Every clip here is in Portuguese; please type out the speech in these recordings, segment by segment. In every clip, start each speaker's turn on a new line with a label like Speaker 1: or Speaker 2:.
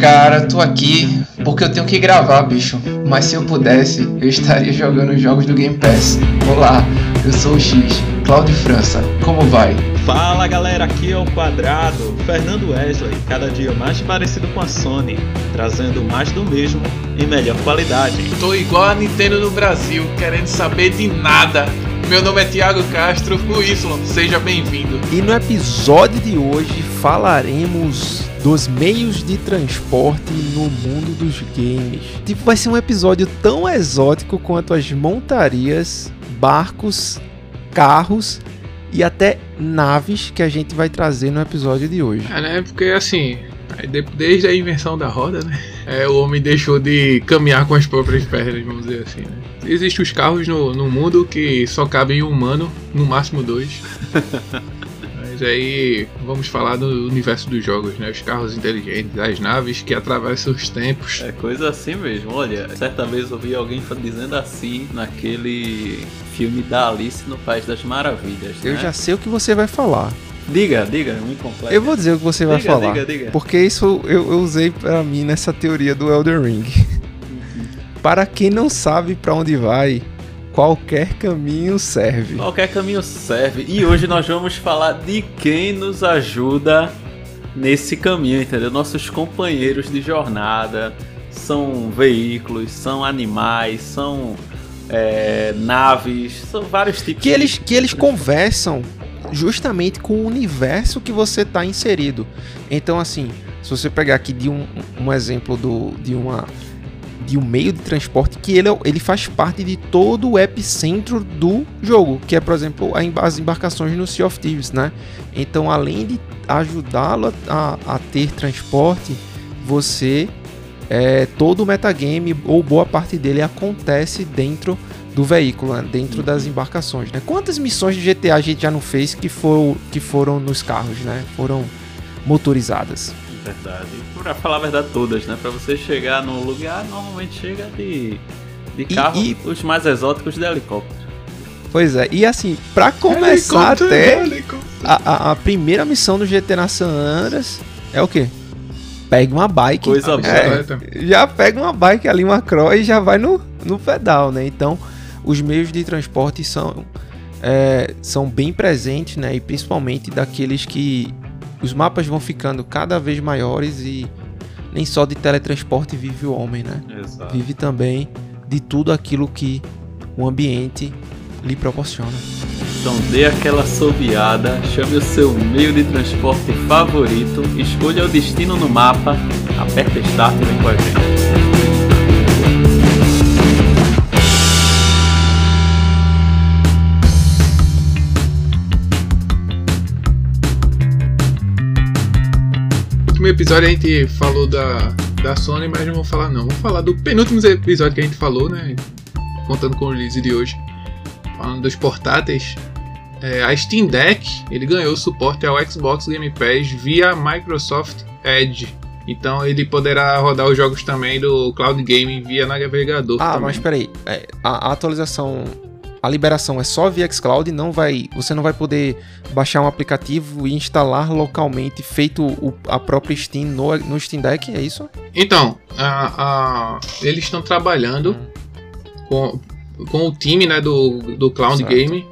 Speaker 1: Cara, tô aqui porque eu tenho que gravar, bicho. Mas se eu pudesse, eu estaria jogando os jogos do Game Pass. Olá, eu sou o X, Claudio França. Como vai?
Speaker 2: Fala galera, aqui é o Quadrado, Fernando Wesley, cada dia mais parecido com a Sony, trazendo mais do mesmo em melhor qualidade.
Speaker 3: Tô igual a Nintendo no Brasil, querendo saber de nada. Meu nome é Thiago Castro, o Y, seja bem-vindo.
Speaker 4: E no episódio de hoje falaremos dos meios de transporte no mundo dos games. Tipo, vai ser um episódio tão exótico quanto as montarias, barcos, carros e até naves que a gente vai trazer no episódio de hoje.
Speaker 3: É, né? Porque assim, desde a invenção da roda, né? É, o homem deixou de caminhar com as próprias pernas, vamos dizer assim, né? Existem os carros no, no mundo que só cabem um humano, no máximo dois. Mas aí vamos falar do universo dos jogos, né? Os carros inteligentes, as naves que atravessam os tempos.
Speaker 2: É coisa assim mesmo. Olha, certa vez eu vi alguém dizendo assim naquele filme da Alice no País das Maravilhas.
Speaker 4: Eu
Speaker 2: né?
Speaker 4: já sei o que você vai falar.
Speaker 2: Diga, diga, um incompleto.
Speaker 4: Eu vou dizer o que você vai
Speaker 2: Diga,
Speaker 4: falar.
Speaker 2: diga, diga.
Speaker 4: Porque isso eu, eu usei pra mim nessa teoria do Elder Ring. Para quem não sabe pra onde vai, qualquer caminho serve.
Speaker 2: Qualquer caminho serve. E hoje nós vamos falar de quem nos ajuda nesse caminho, entendeu? Nossos companheiros de jornada são veículos, são animais, são é, naves, são vários tipos
Speaker 4: Que
Speaker 2: de-
Speaker 4: eles, que eles conversam justamente com o universo que você está inserido. Então, assim, se você pegar aqui de um, um exemplo do, de uma de um meio de transporte que ele, é ele faz parte de todo o epicentro do jogo, que é, por exemplo, as embarcações no Sea of Thieves, né? Então, além de ajudá-lo a, a ter transporte, você é, todo o metagame ou boa parte dele acontece dentro do veículo, né? dentro das embarcações, né? Quantas missões de GTA a gente já não fez que, for, que foram nos carros, né? Foram motorizadas.
Speaker 2: Verdade. Pra falar a verdade, todas, né? Pra você chegar num lugar, normalmente chega de, de
Speaker 4: E-
Speaker 2: carro,
Speaker 4: e-
Speaker 2: os mais exóticos de helicóptero.
Speaker 4: Pois é, e assim, pra começar até
Speaker 3: helicóptero.
Speaker 4: a, a, a primeira missão do GTA San Andreas é o quê? Pega uma bike.
Speaker 2: Coisa
Speaker 4: É, já pega uma bike ali, uma cross e já vai no, no pedal, né? Então, os meios de transporte são, é, são bem presentes, né? E principalmente daqueles que os mapas vão ficando cada vez maiores e nem só de teletransporte vive o homem, né?
Speaker 2: Exato.
Speaker 4: Vive também de tudo aquilo que o ambiente lhe proporciona.
Speaker 2: Então dê aquela sobiada, chame o seu meio de transporte favorito, escolha o destino no mapa, aperta Start e vem com a gente.
Speaker 3: Episódio a gente falou da, da Sony, mas não vamos falar não. Vamos falar do penúltimo episódio que a gente falou, né? Contando com o release de hoje. Falando dos portáteis. É, a Steam Deck, ele ganhou suporte ao Xbox Game Pass via Microsoft Edge. Então ele poderá rodar os jogos também do Cloud Gaming via navegador.
Speaker 4: Ah,
Speaker 3: também.
Speaker 4: mas peraí, é, a, a atualização, a liberação é só via xCloud, não vai, você não vai poder baixar um aplicativo e instalar localmente, feito o- a própria Steam no, no Steam Deck, é isso?
Speaker 3: Então, a- a- eles estão trabalhando com, com o time né, do, do Cloud
Speaker 4: Certo.
Speaker 3: Game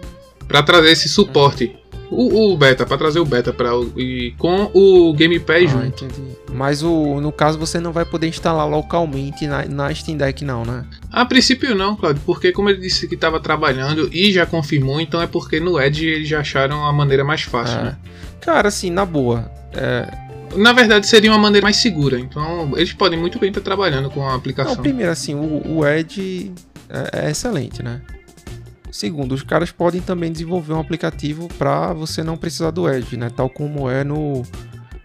Speaker 3: para trazer esse suporte. O, o beta, para trazer o beta para e com o Game Pass
Speaker 4: Ah,
Speaker 3: junto.
Speaker 4: entendi. Mas o, no caso você não vai poder instalar localmente na, na Steam Deck não, né?
Speaker 3: A princípio não, Claudio, porque como ele disse que estava trabalhando e já confirmou, então é porque no Edge eles já acharam a maneira mais fácil.
Speaker 4: É.
Speaker 3: né?
Speaker 4: Cara, assim, na boa, é,
Speaker 3: Na verdade seria uma maneira mais segura, então eles podem muito bem estar trabalhando com a
Speaker 4: Não,
Speaker 3: aplicação.
Speaker 4: primeiro, assim, o, o Edge é, é excelente, né? Segundo, os caras podem também desenvolver um aplicativo para você não precisar do Edge, né? Tal como é no,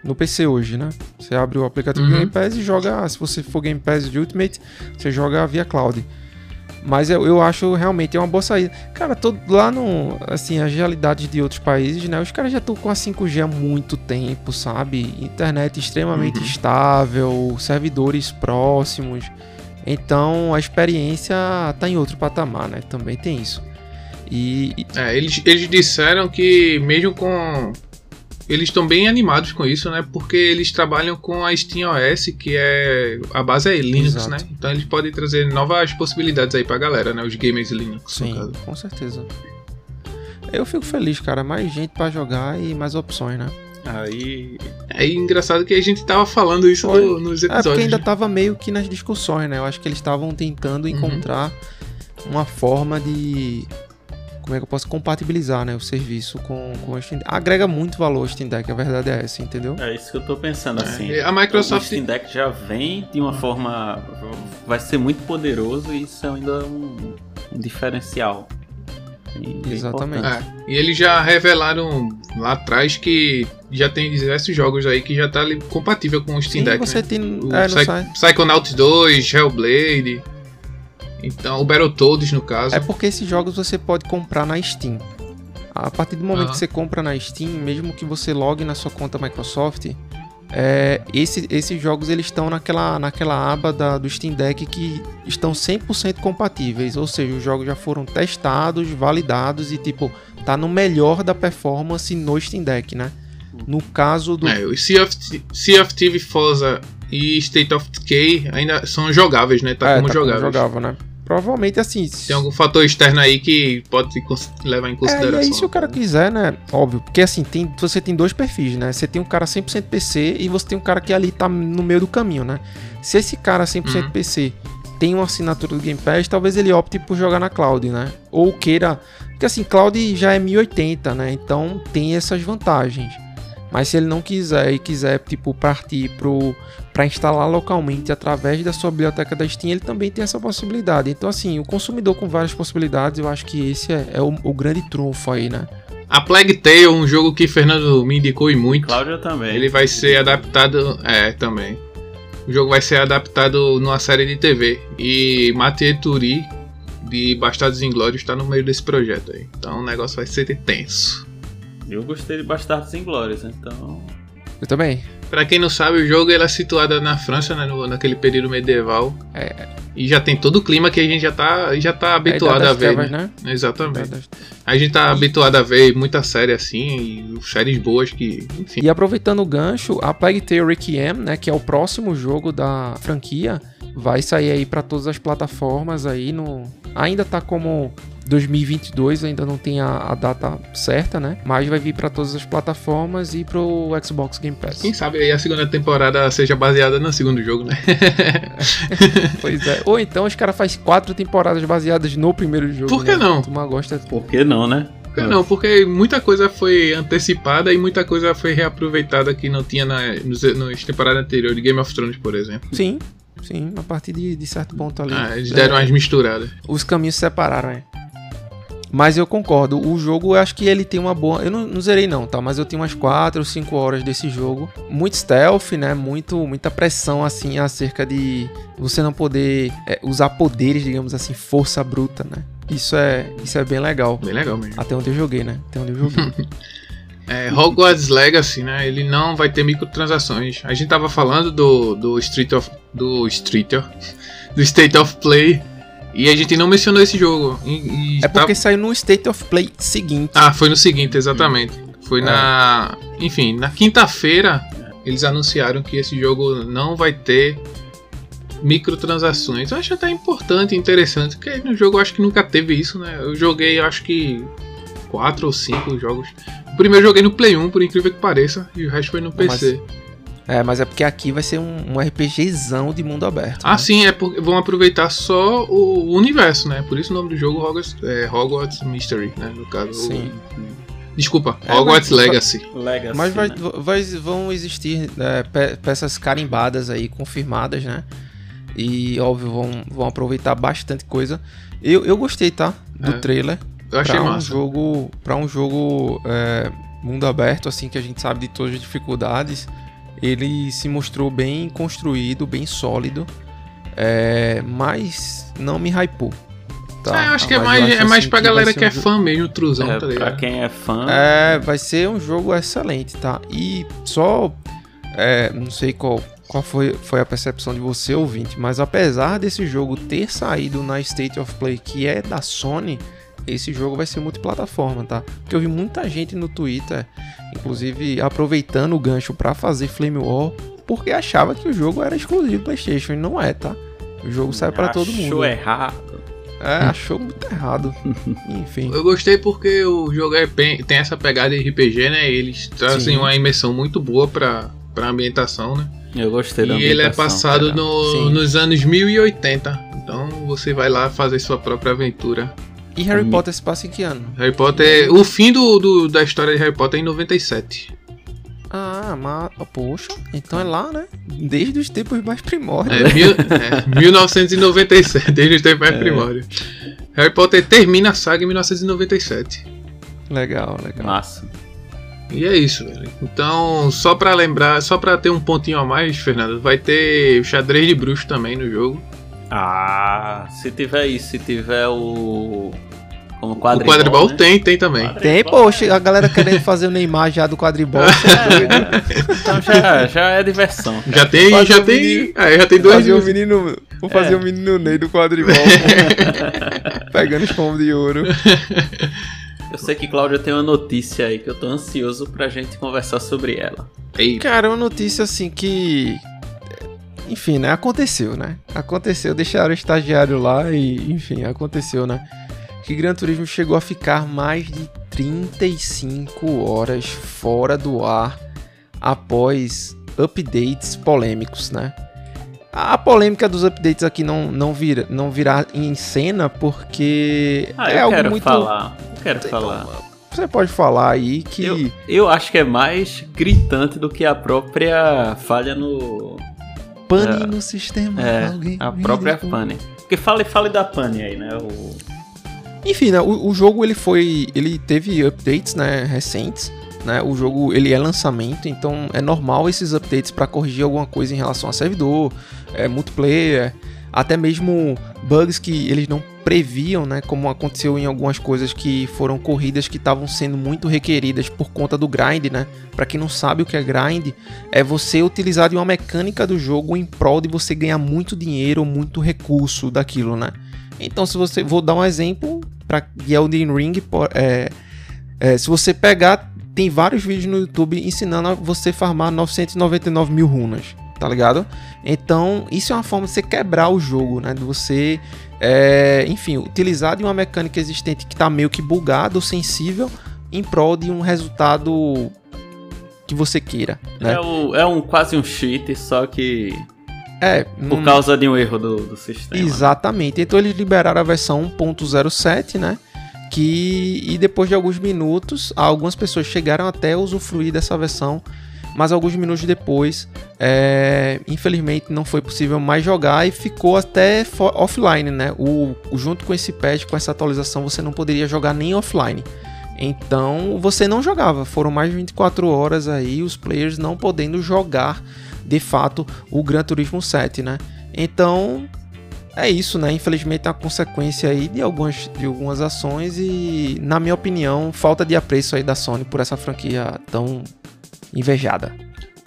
Speaker 4: no PC hoje, né? Você abre o aplicativo
Speaker 3: Uhum.
Speaker 4: Game Pass e joga, se você for Game Pass de Ultimate, você joga via cloud. Mas eu, eu acho realmente é uma boa saída. Cara, todo, lá no. Assim, as realidades de outros países, né? Os caras já estão com a 5G há muito tempo, sabe? Internet extremamente
Speaker 3: Uhum.
Speaker 4: estável, servidores próximos. Então a experiência tá em outro patamar, né? Também tem isso. E,
Speaker 3: É, eles, eles disseram que mesmo com eles estão bem animados com isso, né? Porque eles trabalham com a Steam OS, que é a base é Linux,
Speaker 4: Exato.
Speaker 3: né? Então eles podem trazer novas possibilidades aí pra galera, né? Os gamers Linux,
Speaker 4: Sim, com certeza. Eu fico feliz, cara. Mais gente pra jogar e mais opções, né?
Speaker 2: Aí.
Speaker 3: É engraçado que a gente tava falando isso no- nos
Speaker 4: É porque
Speaker 3: episódios.
Speaker 4: ainda tava meio que nas discussões, né? Eu acho que eles estavam tentando encontrar uma forma de. Como é que eu posso compatibilizar, né? O serviço com, com o Steam Deck. Agrega muito valor ao Steam Deck, a verdade é essa, entendeu?
Speaker 2: É isso que eu tô pensando assim.
Speaker 3: É, a Microsoft-
Speaker 2: O Steam Deck já vem de uma forma. Vai ser muito poderoso e isso é ainda um, um diferencial. E
Speaker 4: Exatamente.
Speaker 3: É, e eles já revelaram lá atrás que já tem diversos jogos aí que já tá ali compatível com o Steam
Speaker 4: Sim,
Speaker 3: Deck,
Speaker 4: você
Speaker 3: né?
Speaker 4: tem.
Speaker 3: O
Speaker 4: É, no
Speaker 3: Psy-
Speaker 4: site.
Speaker 3: Psychonauts 2, Hellblade. Então, o Battletoads no caso.
Speaker 4: É porque esses jogos você pode comprar na Steam. A partir do momento que você compra na Steam, mesmo que você logue na sua conta Microsoft, é, esse- esses jogos eles estão naquela, naquela aba da- do Steam Deck que estão 100% compatíveis, ou seja, os jogos já foram testados, validados e tipo tá no melhor da performance no Steam Deck, né? No caso do
Speaker 3: É, o Sea of, sea of Thieves, Forza e State of Decay ainda são jogáveis, né? Tá
Speaker 4: É,
Speaker 3: como
Speaker 4: tá como
Speaker 3: jogáveis.
Speaker 4: jogável, né? Provavelmente assim.
Speaker 3: Tem algum fator externo aí que pode levar em
Speaker 4: É,
Speaker 3: consideração.
Speaker 4: e aí se o cara quiser, né? Óbvio, porque assim, tem, você tem dois perfis, né? Você tem um cara 100% PC e você tem um cara que ali tá no meio do caminho, né? Se esse cara 100%
Speaker 3: Uhum.
Speaker 4: PC tem uma assinatura do Game Pass, talvez ele opte por jogar na cloud, né? Ou queira, porque assim, cloud já é 1080, né? Então tem essas vantagens. Mas se ele não quiser e quiser, tipo, partir pro para instalar localmente através da sua biblioteca da Steam, ele também tem essa possibilidade. Então, assim, o consumidor com várias possibilidades, eu acho que esse é, é o, o grande trunfo aí, né?
Speaker 3: A Plague Tale, um jogo que Fernando me indicou e muito.
Speaker 2: Cláudia também.
Speaker 3: Ele vai ser adaptado. É, também. O jogo vai ser adaptado numa série de TV. E Mathieu Turi, de Bastardos Inglórios, está no meio desse projeto aí. Então o negócio vai ser tenso.
Speaker 2: Eu gostei de Bastardos Inglórios, então.
Speaker 4: Eu também.
Speaker 3: Pra quem não sabe, o jogo ele é situado na França, né, no- naquele período medieval.
Speaker 4: É,
Speaker 3: E já tem todo o clima que a gente já tá, já tá
Speaker 4: é
Speaker 3: habituado
Speaker 4: Idade
Speaker 3: a
Speaker 4: das
Speaker 3: ver.
Speaker 4: Trevas,
Speaker 3: né?
Speaker 4: né?
Speaker 3: Exatamente.
Speaker 4: Das-
Speaker 3: A gente tá habituado a ver muita série assim, e séries boas que, enfim.
Speaker 4: E aproveitando o gancho, a Plague Tale Requiem, né, que é o próximo jogo da franquia, vai sair aí para todas as plataformas aí no ainda tá como 2022, ainda não tem a, a data certa, né? Mas vai vir para todas as plataformas e pro Xbox Game Pass.
Speaker 3: Quem sabe aí a segunda temporada seja baseada no segundo jogo, né?
Speaker 4: Pois é. Ou então os caras fazem quatro temporadas baseadas no primeiro jogo.
Speaker 3: Por que
Speaker 4: né?
Speaker 3: não?
Speaker 4: Tu gosta
Speaker 2: Por que não, né?
Speaker 3: Por que Não, porque muita coisa foi antecipada e muita coisa foi reaproveitada que não tinha na, nos, nas temporadas anteriores de Game of Thrones, por exemplo.
Speaker 4: Sim, sim, a partir de, de certo ponto ali.
Speaker 3: Ah, eles
Speaker 4: É,
Speaker 3: deram umas misturadas.
Speaker 4: os caminhos se separaram, é. Mas eu concordo, o jogo eu acho que ele tem uma boa. Eu não, não zerei não, tá? Mas eu tenho umas 4 ou 5 horas desse jogo. Muito stealth, né? Muito, muita pressão, assim, acerca de você não poder é, usar poderes, digamos assim, força bruta, né? Isso é, isso é bem legal.
Speaker 3: Bem legal mesmo.
Speaker 4: Até onde eu joguei, né? Até onde eu joguei.
Speaker 3: É, Hogwarts Legacy, né? Ele não vai ter microtransações. A gente tava falando do, do Street of. Do Street of, Do State of Play. E a gente não mencionou esse jogo. E- e
Speaker 4: é
Speaker 3: tá-
Speaker 4: porque saiu no State of Play seguinte.
Speaker 3: Ah, foi no seguinte, exatamente. Foi
Speaker 4: É.
Speaker 3: na. Enfim, na quinta-feira eles anunciaram que esse jogo não vai ter microtransações. Eu acho até importante interessante, porque no jogo eu acho que nunca teve isso, né? Eu joguei, eu acho que quatro ou cinco jogos. O primeiro eu joguei no Play 1, por incrível que pareça, e o resto foi no
Speaker 4: mas-
Speaker 3: PC.
Speaker 4: É, mas é porque aqui vai ser um, um RPGzão de mundo aberto.
Speaker 3: Ah,
Speaker 4: né?
Speaker 3: sim, é porque vão aproveitar só o universo, né? Por isso o nome do jogo Hogwarts, é, Hogwarts Mystery, né? No caso.
Speaker 4: Sim.
Speaker 3: Desculpa,
Speaker 4: É,
Speaker 3: Hogwarts
Speaker 4: mas-
Speaker 3: Legacy.
Speaker 2: Legacy.
Speaker 4: Mas vai-
Speaker 2: né?
Speaker 4: vai- vão existir é, pe- peças carimbadas aí, confirmadas, né? E, óbvio, vão, vão aproveitar bastante coisa. Eu, eu gostei, tá? Do
Speaker 3: É,
Speaker 4: trailer.
Speaker 3: Eu achei
Speaker 4: pra um
Speaker 3: massa.
Speaker 4: jogo, pra um jogo é, mundo aberto, assim, que a gente sabe de todas as dificuldades, ele se mostrou bem construído, bem sólido, é, mas não me hypou. tá?
Speaker 3: É, eu acho que é mais,
Speaker 4: acho,
Speaker 3: é mais
Speaker 4: assim,
Speaker 3: pra
Speaker 4: que
Speaker 3: galera que
Speaker 4: um
Speaker 3: é
Speaker 4: jogo-
Speaker 3: fã mesmo, truzão,
Speaker 2: É,
Speaker 3: tá
Speaker 2: pra
Speaker 3: ligado?
Speaker 2: quem é fã.
Speaker 4: É, vai ser um jogo excelente, tá? E só. é, não sei qual, qual foi, foi a percepção de você, ouvinte, mas apesar desse jogo ter saído na State of Play, que é da Sony, esse jogo vai ser multiplataforma, tá? Porque eu vi muita gente no Twitter inclusive aproveitando o gancho para fazer Flame War, porque achava que o jogo era exclusivo do PlayStation e não é, tá? O jogo sai para todo mundo.
Speaker 2: Achou errado.
Speaker 4: É, achou muito errado. Enfim.
Speaker 3: Eu gostei porque o jogo é bem- tem essa pegada de RPG, né? Eles trazem
Speaker 4: Sim.
Speaker 3: uma imersão muito boa pra, pra ambientação, né?
Speaker 2: Eu gostei da
Speaker 3: E ele é passado no- nos anos 1080. Então você vai lá fazer sua própria aventura.
Speaker 4: E Harry. Potter se passa em que ano?
Speaker 3: Harry Potter. O fim do, do- da história de Harry Potter é em 97.
Speaker 4: Ah, mas. Poxa, então é lá, né? Desde os tempos mais primórdios.
Speaker 3: É, mil, é 1997, desde os tempos mais primórdios. Harry Potter termina a saga em 1997.
Speaker 4: Legal, legal.
Speaker 2: Massa.
Speaker 3: E é isso, velho. Então, só pra lembrar, só pra ter um pontinho a mais, Fernando, vai ter o xadrez de bruxo também no jogo.
Speaker 2: Ah, se tiver isso, se tiver o. Como
Speaker 3: o
Speaker 2: quadribol.
Speaker 3: quadribol
Speaker 2: né?
Speaker 3: tem, tem também.
Speaker 4: Tem, poxa, a galera querendo fazer o Neymar já do quadribol.
Speaker 2: Então já, já é diversão.
Speaker 3: Já tem,
Speaker 4: Fazer
Speaker 3: já
Speaker 4: o
Speaker 3: tem.
Speaker 4: menino-
Speaker 3: É, já tem dois.
Speaker 4: fazer o menino. Vou fazer
Speaker 2: É.
Speaker 4: o menino Ney do quadribol. pegando os pombos de ouro.
Speaker 2: Eu sei que Cláudia tem uma notícia aí que eu tô ansioso pra gente conversar sobre ela.
Speaker 3: Ei,
Speaker 4: Cara, uma notícia assim que. Enfim, né? Aconteceu, né? Aconteceu, deixaram o estagiário lá e, enfim, aconteceu, né? Que Gran Turismo chegou a ficar mais de 35 horas fora do ar após updates polêmicos, né? A polêmica dos updates aqui não, não, vira, não virá em cena porque
Speaker 2: Ah,
Speaker 4: é algo
Speaker 2: quero
Speaker 4: muito.
Speaker 2: falar. Eu quero falar.
Speaker 4: Você pode falar aí que.
Speaker 2: Eu, eu acho que é mais gritante do que a própria falha no.
Speaker 4: Pane
Speaker 2: é,
Speaker 4: no sistema.
Speaker 2: É,
Speaker 4: alguém
Speaker 2: a própria
Speaker 4: derruba.
Speaker 2: pane. Porque fale, fale da pane aí, né? O,
Speaker 4: Enfim, né, o, o jogo ele foi, ele teve updates, né, recentes, né? O jogo ele é lançamento, então é normal esses updates para corrigir alguma coisa em relação a servidor, é, multiplayer, até mesmo bugs que eles não previam, né, como aconteceu em algumas coisas que foram corridas que estavam sendo muito requeridas por conta do grind, né? Para quem não sabe o que é grind, é você utilizar de uma mecânica do jogo em prol de você ganhar muito dinheiro muito recurso daquilo, né? Então, se você. Vou dar um exemplo para Elden Ring. É, é, se você pegar, tem vários vídeos no YouTube ensinando a você farmar 999 mil runas, tá ligado? Então, isso é uma forma de você quebrar o jogo, né? De você, é, enfim, utilizar de uma mecânica existente que tá meio que bugada ou sensível em prol de um resultado que você queira, né?
Speaker 2: é, o- é um quase um cheat, só que
Speaker 4: É,
Speaker 2: por
Speaker 4: não-
Speaker 2: causa de um erro do, do sistema.
Speaker 4: Exatamente. Então eles liberaram a versão 1.07, né? Que e depois de alguns minutos, algumas pessoas chegaram até a usufruir dessa versão, mas alguns minutos depois, é, infelizmente não foi possível mais jogar e ficou até offline, né? O- junto com esse patch, com essa atualização, você não poderia jogar nem offline. Então você não jogava. Foram mais de 24 horas aí os players não podendo jogar de fato o Gran Turismo 7, né? Então é isso, né? Infelizmente é uma consequência aí de algumas, de algumas ações e, na minha opinião, falta de apreço aí da Sony por essa franquia tão invejada.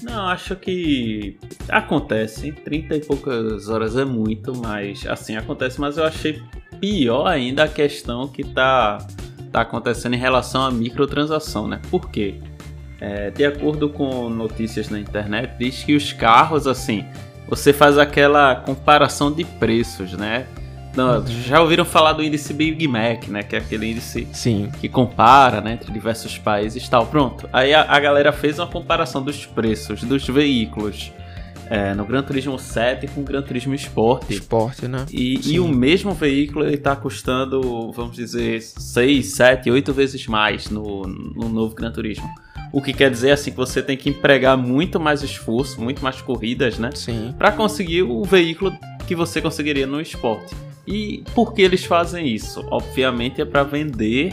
Speaker 2: Não, acho que acontece. 30 e poucas horas é muito, mas assim acontece. Mas eu achei pior ainda a questão que tá, tá acontecendo em relação à microtransação, né? Por quê? É, de acordo com notícias na internet, diz que os carros, assim, você faz aquela comparação de preços, né? Não, Já ouviram falar do índice Big Mac, né? Que é aquele índice
Speaker 4: Sim,
Speaker 2: que compara né, entre diversos países e tal. Pronto. Aí a, a galera fez uma comparação dos preços dos veículos é, no Gran Turismo 7 com o Gran Turismo Sport.
Speaker 4: esporte, né?
Speaker 2: E, e o mesmo veículo ele tá custando, vamos dizer, 6, 7, 8 vezes mais no, no novo Gran Turismo. O que quer dizer assim que você tem que empregar muito mais esforço, muito mais corridas, né?
Speaker 4: Sim.
Speaker 2: para conseguir o veículo que você conseguiria no esporte. E por que eles fazem isso? Obviamente é para vender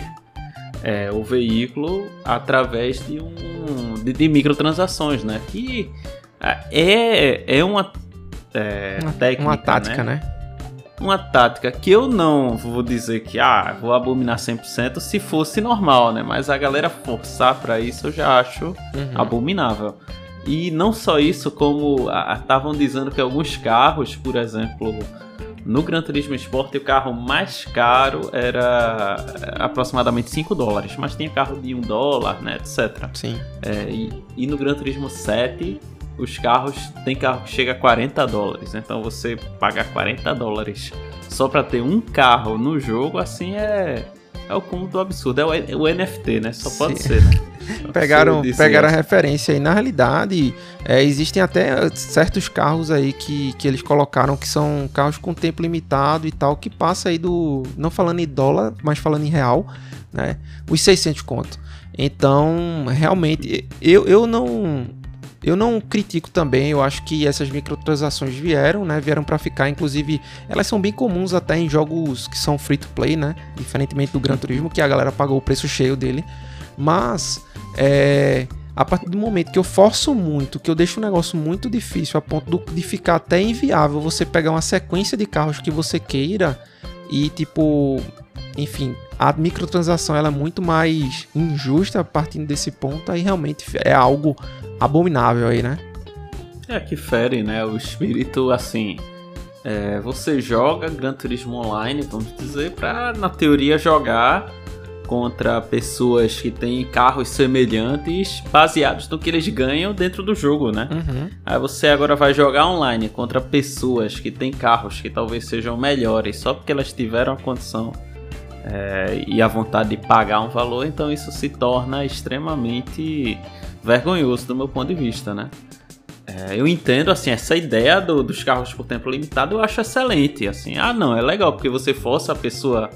Speaker 2: é, o veículo através de um de, de microtransações, né? Que é, é uma é,
Speaker 4: Uma,
Speaker 2: técnica,
Speaker 4: uma tática, né?
Speaker 2: Uma tática que eu não vou dizer que ah, vou abominar 100% se fosse normal, né? Mas a galera forçar para isso eu já acho
Speaker 4: Uhum.
Speaker 2: abominável. E não só isso, como estavam dizendo que alguns carros, por exemplo, no Gran Turismo Sport o carro mais caro era aproximadamente 5 dólares, mas tinha carro de 1 dólar, né, etc.
Speaker 4: Sim.
Speaker 2: É, e, e no Gran Turismo 7 os carros tem carro que chega a 40 dólares, então você pagar 40 dólares só para ter um carro no jogo, assim é é o cúmulo do absurdo, é o, o NFT, né? Só pode
Speaker 4: Sim.
Speaker 2: ser, né?
Speaker 4: pegaram, pegaram a
Speaker 2: né?
Speaker 4: referência aí. Na realidade, é, existem até certos carros aí que, que eles colocaram que são carros com tempo limitado e tal, que passa aí do. Não falando em dólar, mas falando em real, né? Os 600 conto. Então, realmente, eu, eu não. Eu não critico também, eu acho que essas microtransações vieram, né? Vieram para ficar, inclusive, elas são bem comuns até em jogos que são free to play, né? Diferentemente do Gran Turismo, que a galera pagou o preço cheio dele. Mas é, a partir do momento que eu forço muito, que eu deixo o negócio muito difícil, a ponto de ficar até inviável você pegar uma sequência de carros que você queira e tipo, enfim, a microtransação ela é muito mais injusta partindo desse ponto, aí realmente é algo abominável aí, né?
Speaker 2: É que fere, né? O espírito, assim. é, você joga Gran Turismo Online, vamos dizer, pra, na teoria, jogar contra pessoas que têm carros semelhantes baseados no que eles ganham dentro do jogo, né?
Speaker 4: Uhum.
Speaker 2: Aí você agora vai jogar online contra pessoas que têm carros que talvez sejam melhores só porque elas tiveram a condição é, e a vontade de pagar um valor, então isso se torna extremamente vergonhoso do meu ponto de vista, né? É, eu entendo, assim, essa ideia do- dos carros por tempo limitado eu acho excelente, assim. Ah, não, é legal, porque você força a pessoa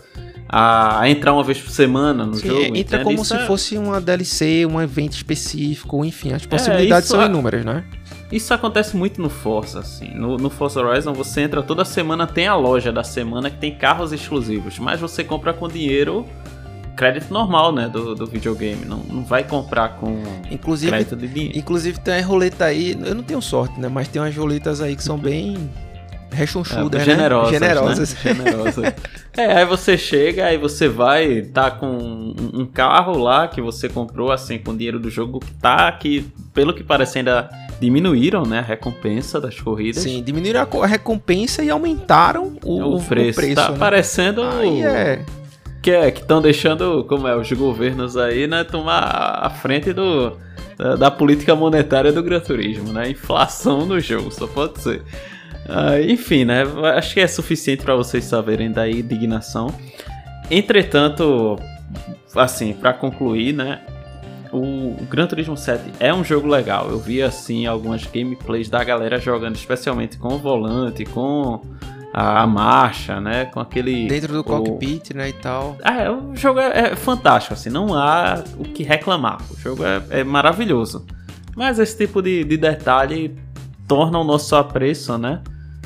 Speaker 2: a, a entrar uma vez por semana no
Speaker 4: Sim,
Speaker 2: jogo.
Speaker 4: entra
Speaker 2: entende?
Speaker 4: como
Speaker 2: Isso
Speaker 4: se
Speaker 2: é-
Speaker 4: fosse uma DLC, um evento específico, enfim, as possibilidades
Speaker 2: isso
Speaker 4: são
Speaker 2: é-
Speaker 4: inúmeras, né?
Speaker 2: Isso acontece muito no Forza, assim. No, no Forza Horizon você entra toda semana, tem a loja da semana que tem carros exclusivos, mas você compra com dinheiro crédito normal, né, do, do videogame. Não, não vai comprar com
Speaker 4: Inclusive,
Speaker 2: crédito de dinheiro.
Speaker 4: Inclusive tem a roleta aí, eu não tenho sorte, né? Mas tem umas roletas aí que são bem rechonchudas,
Speaker 2: É,
Speaker 4: né?
Speaker 2: generosas,
Speaker 4: Generosas.
Speaker 2: Né? Generosas. é, aí você chega, aí você vai, tá com um, carro lá que você comprou, assim, com o dinheiro do jogo que tá, que pelo que parece ainda diminuíram, né, a recompensa das corridas.
Speaker 4: Sim, diminuíram a co- a recompensa e aumentaram o,
Speaker 2: O preço, tá
Speaker 4: né?
Speaker 2: parecendo
Speaker 4: Aí é.
Speaker 2: Que é estão deixando, como é, os governos aí, né, tomar a frente do da, da política monetária do Gran Turismo, né? Inflação no jogo, só pode ser. Ah, enfim, né? Acho que é suficiente para vocês saberem da indignação. Entretanto, assim, para concluir, né? O, o Gran Turismo 7 é um jogo legal. Eu vi assim algumas gameplays da galera jogando, especialmente com o volante, com a, a marcha, né? Com aquele
Speaker 4: Dentro do
Speaker 2: o-
Speaker 4: cockpit, né, e tal.
Speaker 2: ah, é, o jogo é, é fantástico, assim, não há o que reclamar. O jogo é, é maravilhoso. Mas esse tipo de, de detalhe torna o nosso apreço, né?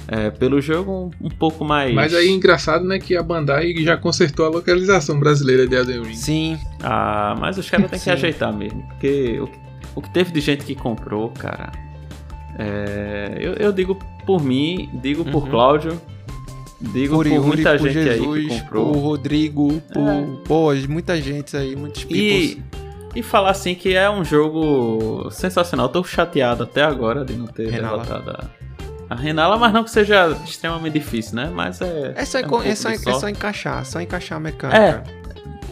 Speaker 2: é, pelo jogo um, um pouco mais.
Speaker 3: Mas aí engraçado, né, que a Bandai já consertou a localização brasileira de Elden Ring.
Speaker 4: Sim,
Speaker 2: Ah, mas os caras têm que ajeitar mesmo. Porque o, que- o que teve de gente que comprou, cara. é, eu, eu digo por mim, digo por
Speaker 4: Uhum.
Speaker 2: Cláudio, digo
Speaker 4: por
Speaker 2: por,
Speaker 4: Yuri,
Speaker 2: muita
Speaker 4: por
Speaker 2: gente aí
Speaker 4: Jesus,
Speaker 2: que comprou.
Speaker 4: por Rodrigo, por
Speaker 2: É.
Speaker 4: pô, muita gente aí, muitos.
Speaker 2: E, e falar assim que é um jogo sensacional. Tô chateado até agora de não ter
Speaker 4: Renala.
Speaker 2: derrotado a, a Renala, mas não que seja extremamente difícil, né? Mas é.
Speaker 4: É só,
Speaker 2: um
Speaker 4: enco-
Speaker 2: pouco
Speaker 4: é, só, é só encaixar, só encaixar a mecânica.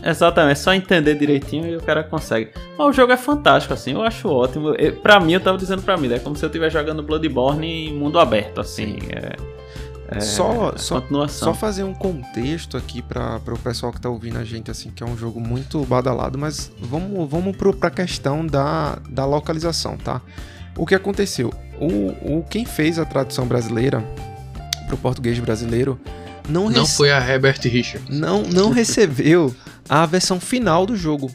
Speaker 2: Exatamente, é só entender direitinho e o cara consegue. Mas o jogo é fantástico, assim, eu acho ótimo. Eu, pra mim, eu tava dizendo pra mim, é como se eu estivesse jogando Bloodborne em mundo aberto, assim. É, é,
Speaker 4: Só- só-. Só fazer um contexto aqui para o pessoal que tá ouvindo a gente, assim, que é um jogo muito badalado, mas vamos, vamos pro, pra questão da, da localização, tá? O que aconteceu? O, o, quem fez a tradução brasileira pro português brasileiro não,
Speaker 3: Não
Speaker 4: rece-
Speaker 3: foi a Herbert Richards.
Speaker 4: não, não recebeu a versão final do jogo,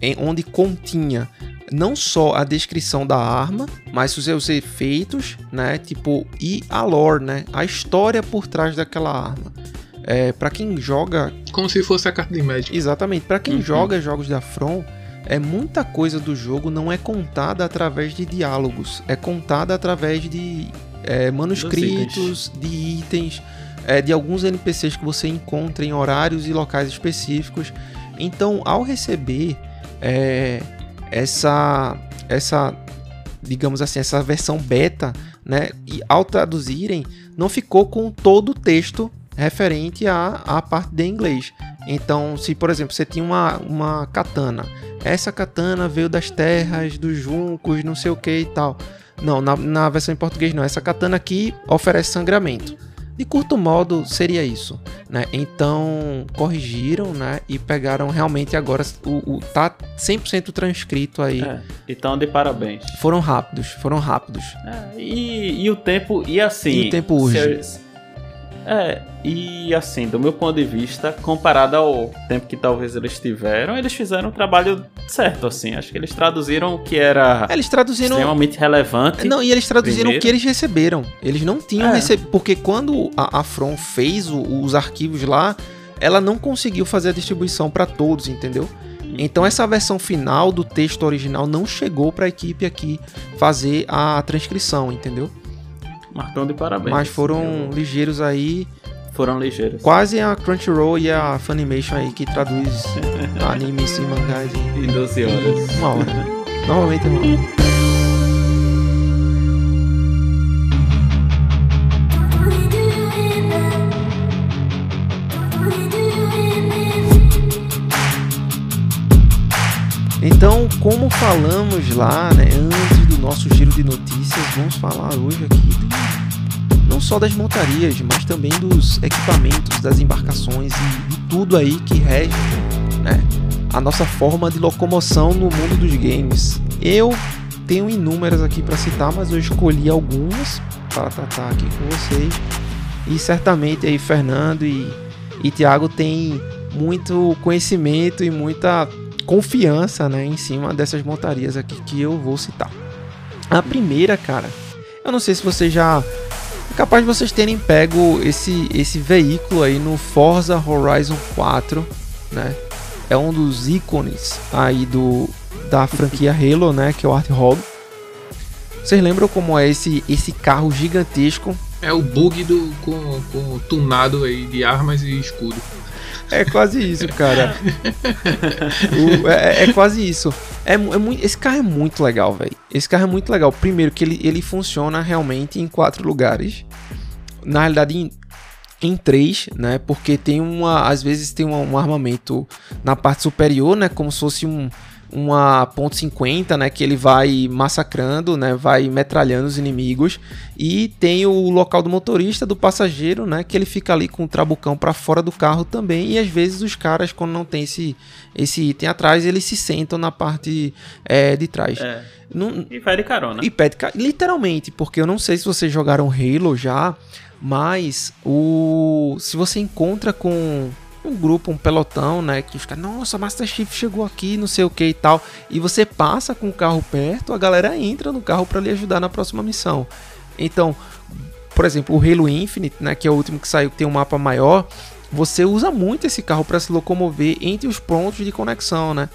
Speaker 4: em onde continha não só a descrição da arma, mas os seus efeitos, né? Tipo, e a lore, né? A história por trás daquela arma. É, para quem joga,
Speaker 3: Como se fosse a carta de Magic.
Speaker 4: exatamente, para quem
Speaker 2: Uhum.
Speaker 4: joga jogos da From, é muita coisa do jogo não é contada através de diálogos, é contada através de é, manuscritos, de itens, é, de alguns NPCs que você encontra em horários e locais específicos. Então, ao receber é, essa, essa, digamos assim, essa versão beta, né, e ao traduzirem, não ficou com todo o texto referente à, à parte de inglês. Então, se por exemplo você tinha uma, uma katana, essa katana veio das terras, dos juncos, não sei o que e tal. Não, na, na versão em português não. Essa katana aqui oferece sangramento. De curto modo seria isso, né? Então corrigiram, né? E pegaram realmente agora o, o tá 100% transcrito aí.
Speaker 2: É, então de parabéns.
Speaker 4: Foram rápidos, foram rápidos.
Speaker 2: É, e, e o tempo e assim.
Speaker 4: E o tempo urge.
Speaker 2: se- é, e assim, do meu ponto de vista, comparado ao tempo que talvez eles tiveram, eles fizeram um trabalho certo, assim. Acho que eles traduziram o que era
Speaker 4: Eles traduziram
Speaker 2: extremamente relevante.
Speaker 4: Não, e eles traduziram
Speaker 2: primeiro.
Speaker 4: o que eles receberam. Eles não tinham
Speaker 2: É.
Speaker 4: recebido. Porque quando a, a From fez o- os arquivos lá, ela não conseguiu fazer a distribuição para todos, entendeu? Então essa versão final do texto original não chegou para a equipe aqui fazer a transcrição, entendeu?
Speaker 2: Marcão de parabéns.
Speaker 4: Mas foram
Speaker 2: Eu-
Speaker 4: ligeiros aí,
Speaker 2: foram ligeiros.
Speaker 4: quase a Crunchyroll e a Funimation aí que traduz animes e mangás em
Speaker 2: Em 12 horas.
Speaker 4: uma hora. Normalmente é uma hora. Então, como falamos lá, né, antes do nosso giro de notícias, vamos falar hoje aqui não só das montarias, mas também dos equipamentos, das embarcações e de tudo aí que rege, né, a nossa forma de locomoção no mundo dos games. Eu tenho inúmeras aqui para citar, mas eu escolhi algumas para tratar aqui com vocês. E certamente aí Fernando e, e Thiago têm muito conhecimento e muita confiança né, em cima dessas montarias aqui que eu vou citar. A primeira, cara, eu não sei se vocês já. É capaz de vocês terem pego esse, esse veículo aí no Forza Horizon 4, né? É um dos ícones aí do, da franquia Halo, né? Que é o Arthog. Vocês lembram como é esse, esse carro gigantesco?
Speaker 3: É o bug do, com, com tunado aí de armas e escudo.
Speaker 4: É quase isso, cara. O- é, é quase isso. É, é esse carro é muito legal, velho. Esse carro é muito legal. Primeiro que ele, ele funciona realmente em quatro lugares. Na realidade, em, em três, né? Porque tem uma. Às vezes tem um armamento na parte superior, né? Como se fosse um. Uma ponto .50, né, que ele vai massacrando, né, vai metralhando os inimigos e tem o local do motorista, do passageiro, né, que ele fica ali com o trabucão para fora do carro também e às vezes os caras quando não tem esse, esse item atrás, eles se sentam na parte é, de trás.
Speaker 2: É.
Speaker 4: Não-
Speaker 2: E vai de carona.
Speaker 4: e pede literalmente, porque eu não sei se vocês jogaram Halo já, mas o se você encontra com um grupo, um pelotão, né, que caras, nossa, Master Chief chegou aqui, não sei o que e tal, e você passa com o carro perto, a galera entra no carro para lhe ajudar na próxima missão. Então, por exemplo, o Halo Infinite, né, que é o último que saiu, que tem um mapa maior, você usa muito esse carro para se locomover entre os pontos de conexão, né?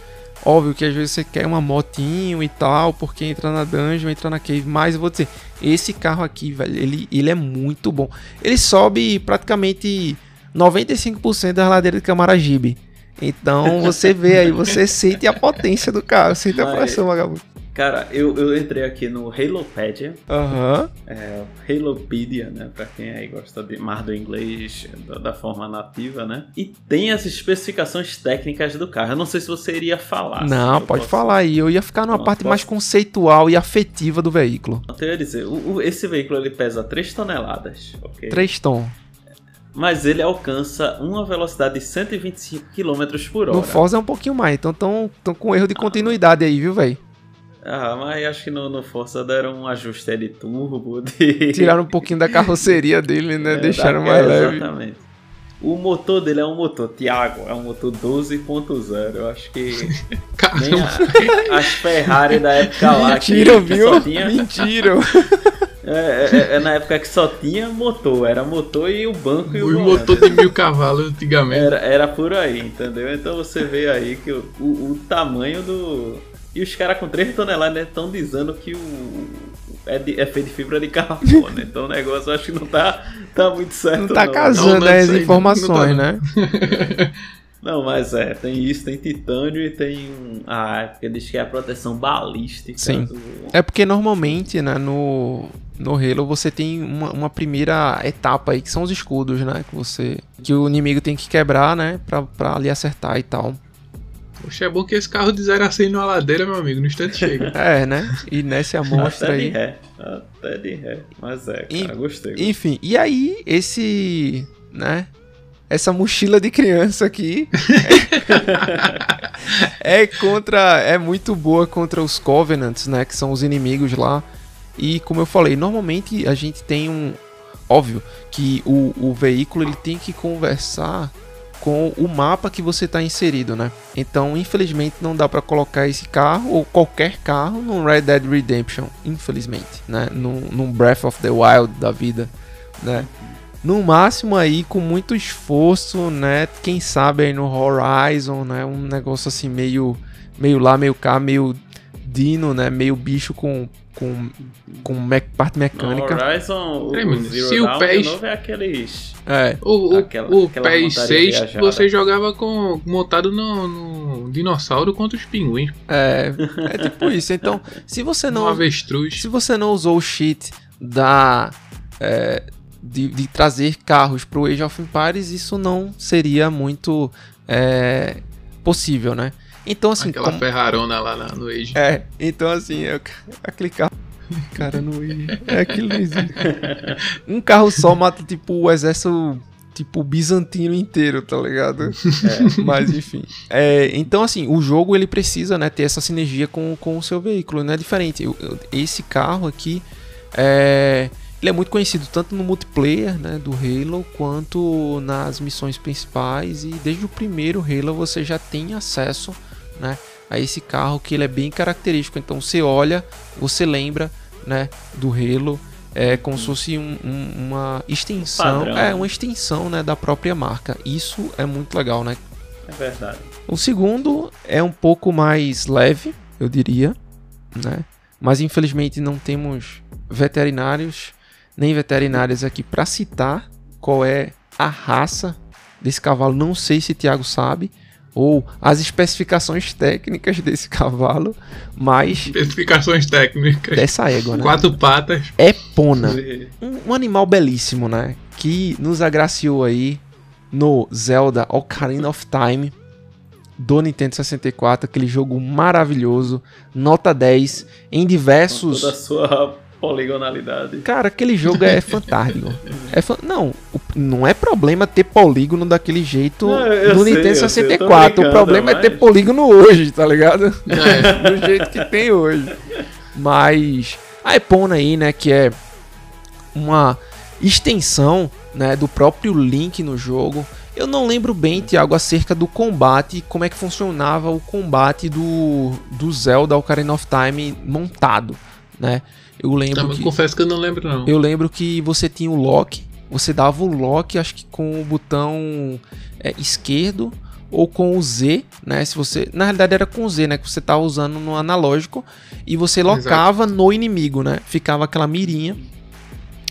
Speaker 4: Óbvio que às vezes você quer uma motinho e tal, porque entra na dungeon, entra na cave, mas eu vou dizer, esse carro aqui, velho, ele, ele é muito bom. Ele sobe praticamente 95% da ladeira de Camaragibe. Então você vê aí, você sente a potência do carro, sente a
Speaker 2: Mas-
Speaker 4: pressão, vagabundo.
Speaker 2: Cara, eu, eu entrei aqui no Halopedia,
Speaker 4: Aham.
Speaker 2: é, Halopedia, né? Pra quem aí gosta de mais do inglês da, da forma nativa, né? E tem as especificações técnicas do carro. Eu não sei se você iria falar.
Speaker 4: Não, pode
Speaker 2: posso-
Speaker 4: falar aí. Eu ia ficar numa
Speaker 2: Não,
Speaker 4: parte
Speaker 2: posso-
Speaker 4: mais conceitual e afetiva do veículo.
Speaker 2: Então, Eu ia dizer, o- o- esse veículo ele pesa 3 toneladas, ok?
Speaker 4: 3 tom.
Speaker 2: Mas ele alcança uma velocidade de 125 km por hora.
Speaker 4: No Forza é um pouquinho mais, então tão, tão com erro de continuidade aí, viu, velho?
Speaker 2: Ah, mas acho que no, no Forza deram um ajuste de turbo, de...
Speaker 4: Tiraram um pouquinho da carroceria dele, né?
Speaker 2: É,
Speaker 4: Deixaram mais
Speaker 2: é,
Speaker 4: leve.
Speaker 2: Exatamente. O motor dele é um motor, Tiago, é um motor 12.0. Eu acho que nem
Speaker 3: Caramba,
Speaker 2: a- as Ferrari da época lá que,
Speaker 4: Mentira,
Speaker 2: que
Speaker 4: viu?
Speaker 2: só tinha.
Speaker 4: Mentira.
Speaker 2: É, é- é na época que só tinha motor, era motor e o banco e o
Speaker 3: o
Speaker 2: volante.
Speaker 3: motor de mil cavalos antigamente.
Speaker 2: Era, era por aí, entendeu? Então você vê aí que o, o, o tamanho do. E os caras com 3 toneladas estão dizendo que o. É, de- é feito de fibra de carbono. Então o negócio eu acho que não tá, tá muito certo.
Speaker 4: Não tá
Speaker 2: não.
Speaker 4: casando
Speaker 3: Não, não,
Speaker 4: né,
Speaker 3: isso
Speaker 4: as
Speaker 3: aí
Speaker 4: informações,
Speaker 3: não tá,
Speaker 4: né?
Speaker 2: Não, mas é, tem isso, tem titânio e tem um. Ah, é porque diz que é a proteção balística.
Speaker 4: Sim.
Speaker 2: do-
Speaker 4: É porque normalmente, né, no, no Halo você tem uma, uma primeira etapa aí, que são os escudos, né? Que você. Que o inimigo tem que quebrar, né? Pra, pra ali acertar e tal.
Speaker 3: Poxa, é bom que esse carro de 0 a 100 numa ladeira, meu amigo, no instante chega.
Speaker 4: É, né? E nessa amostra
Speaker 2: Até de
Speaker 4: aí.
Speaker 2: ré. Até de ré. Mas é,
Speaker 4: E-
Speaker 2: cara, gostei.
Speaker 4: Enfim, e aí, esse. né? Essa mochila de criança aqui é contra. É muito boa contra os Covenants, né? Que são os inimigos lá. E como eu falei, normalmente a gente tem um. Óbvio que o, o veículo ele tem que conversar com o mapa que você está inserido, né? Então, infelizmente, não dá para colocar esse carro ou qualquer carro num Red Dead Redemption, infelizmente, né? Num Breath of the Wild da vida, né? No máximo aí com muito esforço, né? Quem sabe aí no Horizon, né? Um negócio assim meio meio lá, meio cá, meio dino, né? Meio bicho com com com me- parte
Speaker 2: No
Speaker 4: mecânica.
Speaker 2: Horizon, o,
Speaker 3: Peraí, mano,
Speaker 2: Zero
Speaker 3: se o PES
Speaker 2: novo é aqueles.
Speaker 4: É.
Speaker 3: O, o,
Speaker 2: Aquela-
Speaker 3: o
Speaker 2: aquela
Speaker 3: PES
Speaker 2: montaria
Speaker 3: 6
Speaker 2: viajada.
Speaker 3: você jogava com montado no, no dinossauro contra os pinguins.
Speaker 4: É, é tipo isso. Então, se você
Speaker 3: No
Speaker 4: não
Speaker 3: avestruz.
Speaker 4: Se você não usou o cheat da é, de, de trazer carros para o Age of Empires, isso não seria muito é, possível, né? Então assim,
Speaker 3: Aquela
Speaker 4: como-
Speaker 3: ferrarona lá na- no Age.
Speaker 4: é, então assim, eu, aquele carro, cara, não ia, é aquilo. Um carro só mata tipo o exército tipo bizantino inteiro, tá ligado? Mas enfim. É, então assim, o jogo ele precisa, né, ter essa sinergia com, com o seu veículo, não é diferente. Eu- eu- esse carro aqui é ele é muito conhecido tanto no multiplayer né, do Halo quanto nas missões principais e desde o primeiro Halo você já tem acesso né, a esse carro que ele é bem característico. Então você olha, você lembra né, do Halo, é como se fosse um- um- uma extensão,
Speaker 2: Padrão.
Speaker 4: é uma extensão né, da própria marca. Isso é muito legal, né?
Speaker 2: É verdade.
Speaker 4: O segundo é um pouco mais leve, eu diria, né? Mas infelizmente não temos veterinários nem veterinárias aqui para citar qual é a raça desse cavalo. Não sei se Thiago sabe ou as especificações técnicas desse cavalo, mas
Speaker 3: Especificações técnicas.
Speaker 4: dessa égua, né?
Speaker 3: Quatro patas.
Speaker 4: É Pona. Um, um animal belíssimo, né? Que nos agraciou aí no Zelda Ocarina of Time do Nintendo 64, aquele jogo maravilhoso, nota 10 em diversos.
Speaker 2: toda a sua poligonalidade.
Speaker 4: Cara, aquele jogo é fantástico. É fan- Não, não é problema ter polígono daquele jeito
Speaker 2: Não,
Speaker 4: no
Speaker 2: sei,
Speaker 4: Nintendo
Speaker 2: eu sei, eu tô
Speaker 4: 64. o problema é ter
Speaker 2: mas-
Speaker 4: polígono hoje, tá ligado?
Speaker 3: É.
Speaker 4: do jeito que tem hoje. Mas a Epona aí, né, que é uma extensão, né, do próprio Link no jogo. Eu não lembro bem, Thiago, acerca do combate, como é que funcionava o combate do, do Zelda Ocarina of Time montado, né? Eu lembro
Speaker 3: Também
Speaker 4: que
Speaker 3: confesso que eu não lembro, não.
Speaker 4: eu lembro que você tinha o lock, você dava o lock, acho que com o botão é, esquerdo ou com o Z, né? Se você, na realidade era com o Z, né? Que você tava usando no analógico e você locava no inimigo, né? Ficava aquela mirinha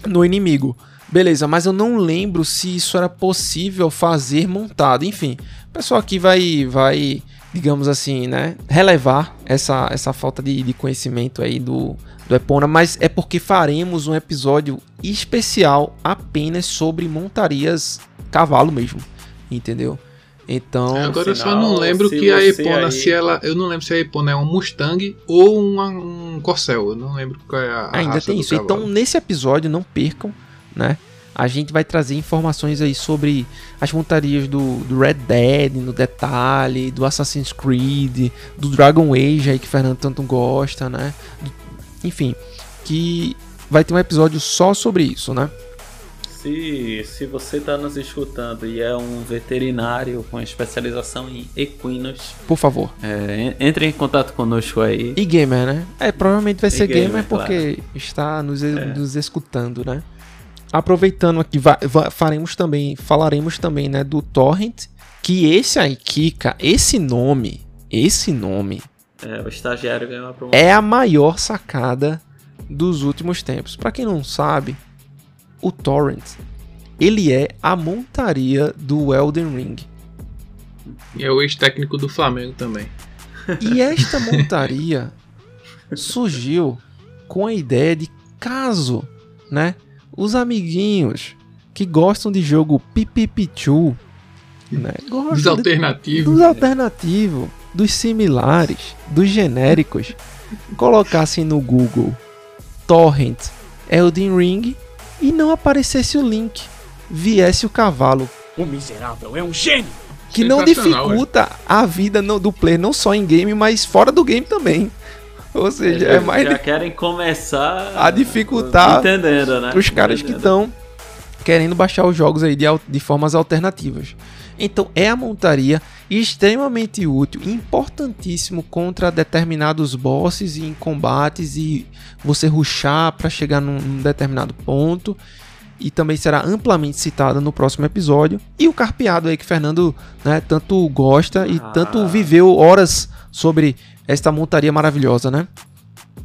Speaker 4: no inimigo. Beleza, mas eu não lembro se isso era possível fazer montado. Enfim, o pessoal aqui vai, vai, digamos assim, né, relevar essa, essa falta de, de conhecimento aí do, do Epona, mas é porque faremos um episódio especial apenas sobre montarias cavalo mesmo, entendeu? Então,
Speaker 3: Agora eu só não lembro
Speaker 2: se
Speaker 3: que a Epona,
Speaker 2: aí-
Speaker 3: se ela. Eu não lembro se a Epona é um Mustang ou uma- um Corcel. Eu não lembro qual é a. a
Speaker 4: Ainda
Speaker 3: raça
Speaker 4: tem
Speaker 3: do
Speaker 4: isso.
Speaker 3: cavalo.
Speaker 4: Então, nesse episódio, não percam, né? A gente vai trazer informações aí sobre as montarias do, do Red Dead, no detalhe, do Assassin's Creed, do Dragon Age aí que o Fernando tanto gosta, né? Enfim, que vai ter um episódio só sobre isso, né?
Speaker 2: Se, se você está nos escutando e é um veterinário com especialização em equinos,
Speaker 4: Por favor.
Speaker 2: é, en- entre em contato conosco aí.
Speaker 4: E gamer, né? É, provavelmente vai ser
Speaker 2: gamer,
Speaker 4: gamer, porque está nos, nos escutando, né? Aproveitando aqui, va- va- faremos também, falaremos também, né, do Torrent, que esse aí, Kika, esse nome, esse nome
Speaker 2: É, o estagiário ganhou uma promoção.
Speaker 4: é a maior sacada dos últimos tempos. Pra quem não sabe, o Torrent, ele é a montaria do Elden Ring.
Speaker 3: E é o ex-técnico do Flamengo também.
Speaker 4: E esta montaria surgiu com a ideia de caso, né? Os amiguinhos que gostam de jogo pipipichu, né? Gostam
Speaker 3: Dos alternativos.
Speaker 4: dos alternativos, dos similares, dos genéricos, colocassem no Google Torrent Elden Ring e não aparecesse o link, viesse o cavalo,
Speaker 5: O miserável é um gênio!
Speaker 4: que não dificulta a vida no- do player, não só em game, mas fora do game também. Ou seja, é, mais
Speaker 2: já querem começar
Speaker 4: a dificultar
Speaker 2: entendendo, né?
Speaker 4: os caras que
Speaker 2: Entendendo.
Speaker 4: estão querendo baixar os jogos aí de, de formas alternativas. Então é a montaria extremamente útil, importantíssimo contra determinados bosses e em combates e você rushar para chegar num, num determinado ponto. E também será amplamente citada no próximo episódio. E o carpeado aí que Fernando né, tanto gosta e
Speaker 2: Ah.
Speaker 4: tanto viveu horas sobre esta montaria maravilhosa, né?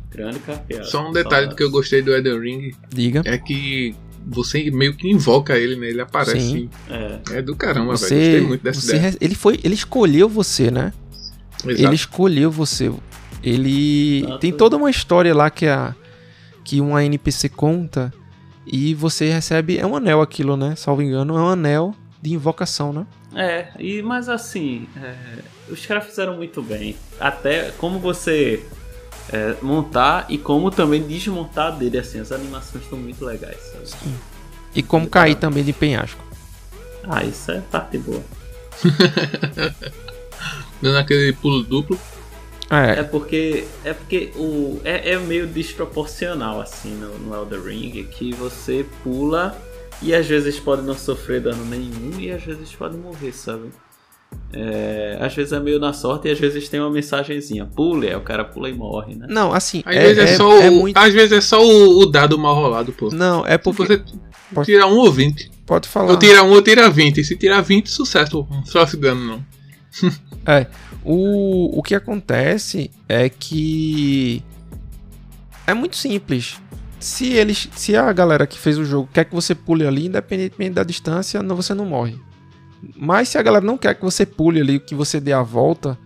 Speaker 2: Grande campeão.
Speaker 3: Só um detalhe do que eu gostei do Elden Ring
Speaker 4: Diga.
Speaker 3: é que você meio que invoca ele, né? Ele aparece.
Speaker 4: Sim.
Speaker 2: É.
Speaker 3: É do caramba, velho.
Speaker 4: Você,
Speaker 3: Gostei muito dessa
Speaker 4: você
Speaker 3: ideia.
Speaker 4: re- ele foi, ele escolheu você, né?
Speaker 3: Exato.
Speaker 4: Ele escolheu você. Ele
Speaker 2: Exato.
Speaker 4: tem toda uma história lá que a que uma NPC conta e você recebe é um anel aquilo, né? Salvo engano, é um anel de invocação, né?
Speaker 2: É, e, mas assim, é, os caras fizeram muito bem. Até como você é, montar e como também desmontar dele, assim, as animações estão muito legais. sabe?
Speaker 4: E como cair também de penhasco.
Speaker 2: Ah, isso é parte boa.
Speaker 3: Dando aquele pulo duplo.
Speaker 2: É
Speaker 4: É,
Speaker 2: porque é porque o é, é meio desproporcional assim no, no Elder Ring que você pula e às vezes pode não sofrer dano nenhum e às vezes pode morrer, sabe? É, às vezes é meio na sorte e às vezes tem uma mensagenzinha, pule, aí o cara pula e morre, né?
Speaker 4: não, assim,
Speaker 3: Às
Speaker 4: é,
Speaker 3: vezes é,
Speaker 4: é-
Speaker 3: só
Speaker 4: é
Speaker 3: o.
Speaker 4: muito
Speaker 3: Às vezes é só o, o dado mal rolado, pô.
Speaker 4: Não, é
Speaker 3: Se
Speaker 4: porque
Speaker 3: você
Speaker 4: Pode-
Speaker 3: tirar um ou 20.
Speaker 4: pode falar.
Speaker 3: Ou tira um ou tira 20. E se tirar 20, sucesso. Não sofre dano, não.
Speaker 4: É. O, o que acontece é que é muito simples. Se eles, se a galera que fez o jogo quer que você pule ali, independentemente da distância, não, você não morre. Mas se a galera não quer que você pule ali, que você dê a volta,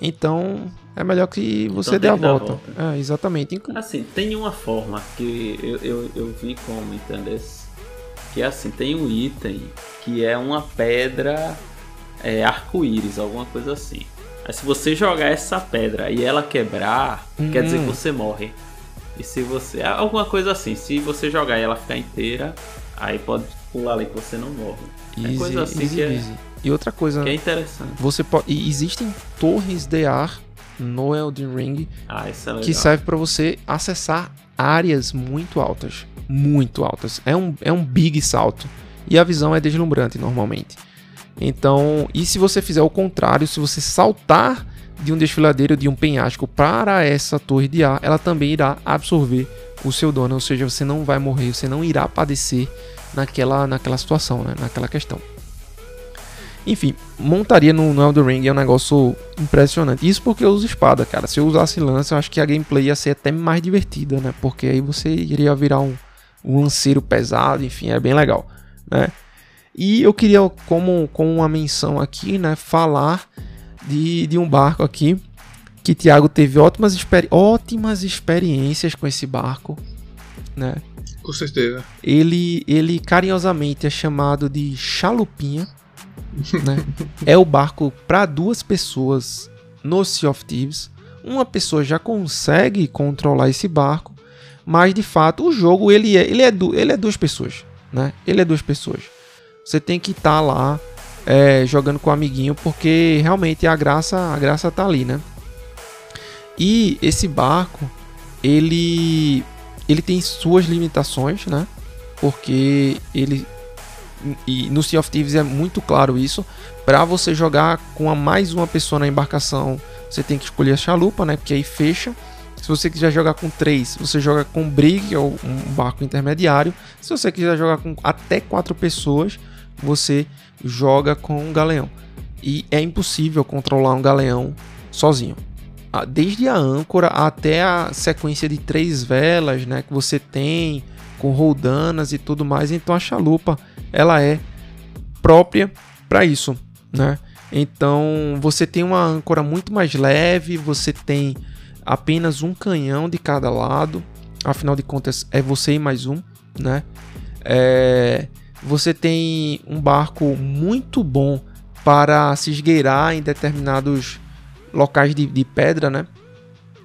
Speaker 4: então é melhor que você
Speaker 2: Então
Speaker 4: dê a volta.
Speaker 2: volta.
Speaker 4: É, exatamente.
Speaker 2: Assim, tem uma forma que eu, eu, eu vi como, entendeu? Que é assim, tem um item que é uma pedra é, arco-íris, alguma coisa assim. Aí se você jogar essa pedra e ela quebrar, quer dizer que
Speaker 4: Hum.
Speaker 2: você morre. E se você. Alguma coisa assim, se você jogar e ela ficar inteira, aí pode pular ali que você não morre. é coisa assim que, é,
Speaker 4: easy. E outra coisa,
Speaker 2: que é interessante.
Speaker 4: você pode, existem torres de ar no Elden Ring
Speaker 2: Ah, é
Speaker 4: que serve para você acessar áreas muito altas, muito altas. É um, é um big salto e a visão é deslumbrante normalmente. Então, e se você fizer o contrário, se você saltar de um desfiladeiro de um penhasco para essa torre de ar, ela também irá absorver o seu dano, ou seja, você não vai morrer, você não irá padecer naquela, naquela situação, né? naquela questão. Enfim, montaria no, no Elden Ring é um negócio impressionante. Isso porque eu uso espada, cara. Se eu usasse lança, eu acho que a gameplay ia ser até mais divertida, né? Porque aí você iria virar um, um lanceiro pesado, enfim, é bem legal, né? E eu queria, como, como uma menção aqui, né, falar de, de um barco aqui que Thiago teve ótimas, experi ótimas experiências com esse barco, né?
Speaker 3: Com certeza.
Speaker 4: Ele, ele carinhosamente é chamado de Chalupinha, né? É o barco para duas pessoas no Sea of Thieves. Uma pessoa já consegue controlar esse barco, mas de fato o jogo ele é, ele é, du ele é duas pessoas, né? Ele é duas pessoas. Você tem que estar lá é, jogando com o amiguinho, porque realmente a graça, a graça tá ali, né? E esse barco, ele ele tem suas limitações, né? Porque ele e no Sea of Thieves é muito claro isso. Para você jogar com a mais uma pessoa na embarcação, você tem que escolher a chalupa, né? Porque aí fecha. Se você quiser jogar com três, você joga com brig, ou um barco intermediário. Se você quiser jogar com até quatro pessoas, você joga com um galeão. E é impossível controlar um galeão sozinho. Ah, Desde a âncora até a sequência de três velas, né, que você tem com roldanas e tudo mais. Então a chalupa ela é própria para isso, né? Então você tem uma âncora muito mais leve, você tem apenas um canhão de cada lado. Afinal de contas, é você e mais um, né? É, você tem um barco muito bom para se esgueirar em determinados locais de, de pedra, né?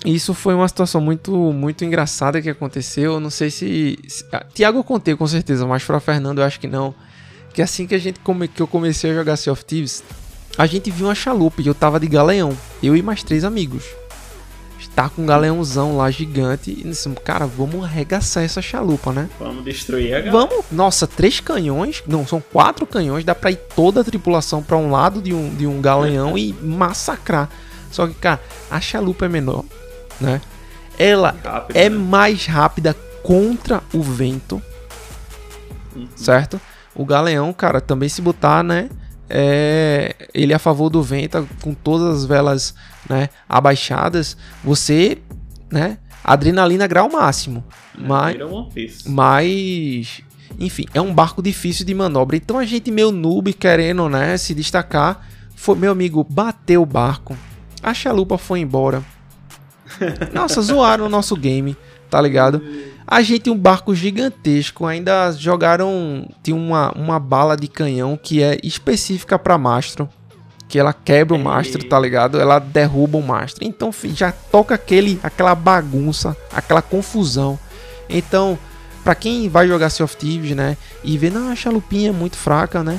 Speaker 4: Isso foi uma situação muito muito engraçada que aconteceu. Não sei se, se ah, Tiago eu contei com certeza, mas para Fernando eu acho que não. Que assim que a gente come, que eu comecei a jogar Sea of Thieves, a gente viu uma chalupa e eu tava de galeão, eu e mais três amigos. Está com um galeãozão lá gigante e disse, cara, vamos arregaçar essa chalupa, né?
Speaker 2: Vamos destruir a galera.
Speaker 4: Vamos, nossa, três canhões, não, são quatro canhões, dá pra ir toda a tripulação pra um lado de um, de um galeão e massacrar. Só que, cara, a chalupa é menor, né? Ela
Speaker 2: Rápido,
Speaker 4: é
Speaker 2: né?
Speaker 4: mais rápida contra o vento,
Speaker 2: Uhum.
Speaker 4: certo? O galeão, cara, também se botar, né? É, ele é a favor do vento, com todas as velas, né, abaixadas, você, né, adrenalina grau máximo. Mas,
Speaker 2: One Piece.
Speaker 4: mas, enfim, é um barco difícil de manobra. Então a gente meio noob querendo, né, se destacar, foi meu amigo bateu o barco. A chalupa foi embora. Nossa, zoaram o nosso game, tá ligado? A gente um barco gigantesco, ainda jogaram tinha uma, uma bala de canhão que é específica para mastro, que ela quebra o mastro, tá ligado? Ela derruba o mastro. Então já toca aquele aquela bagunça, aquela confusão. Então, Pra quem vai jogar Sea of Thieves, né, e vê, não, a chalupinha é muito fraca, né?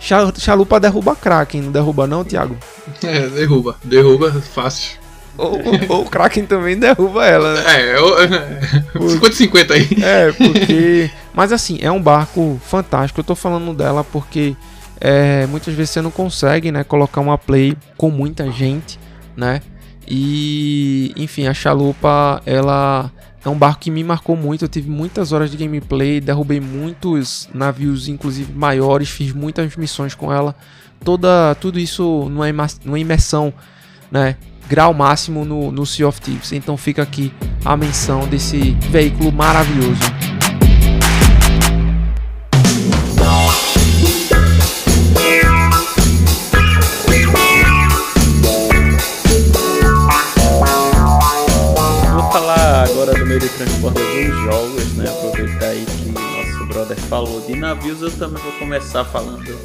Speaker 4: Cha- Chalupa derruba Kraken, não derruba não, Thiago?
Speaker 3: É, derruba. Derruba fácil.
Speaker 4: Ou, ou o Kraken também derruba ela, né?
Speaker 3: É, eu- é, 50-50 aí.
Speaker 4: É, porque. Mas assim, é um barco fantástico. Eu tô falando dela porque é, muitas vezes você não consegue, né, colocar uma play com muita gente, né? E, enfim, a chalupa, ela é um barco que me marcou muito. Eu tive muitas horas de gameplay, derrubei muitos navios, inclusive maiores, fiz muitas missões com ela. Toda, tudo isso numa, numa imersão, né? Grau máximo no, no Sea of Thieves. Então fica aqui a menção desse veículo maravilhoso.
Speaker 2: Agora do meio de transporte alguns jogos, né? Aproveitar aí que nosso brother falou de navios, eu também vou começar falando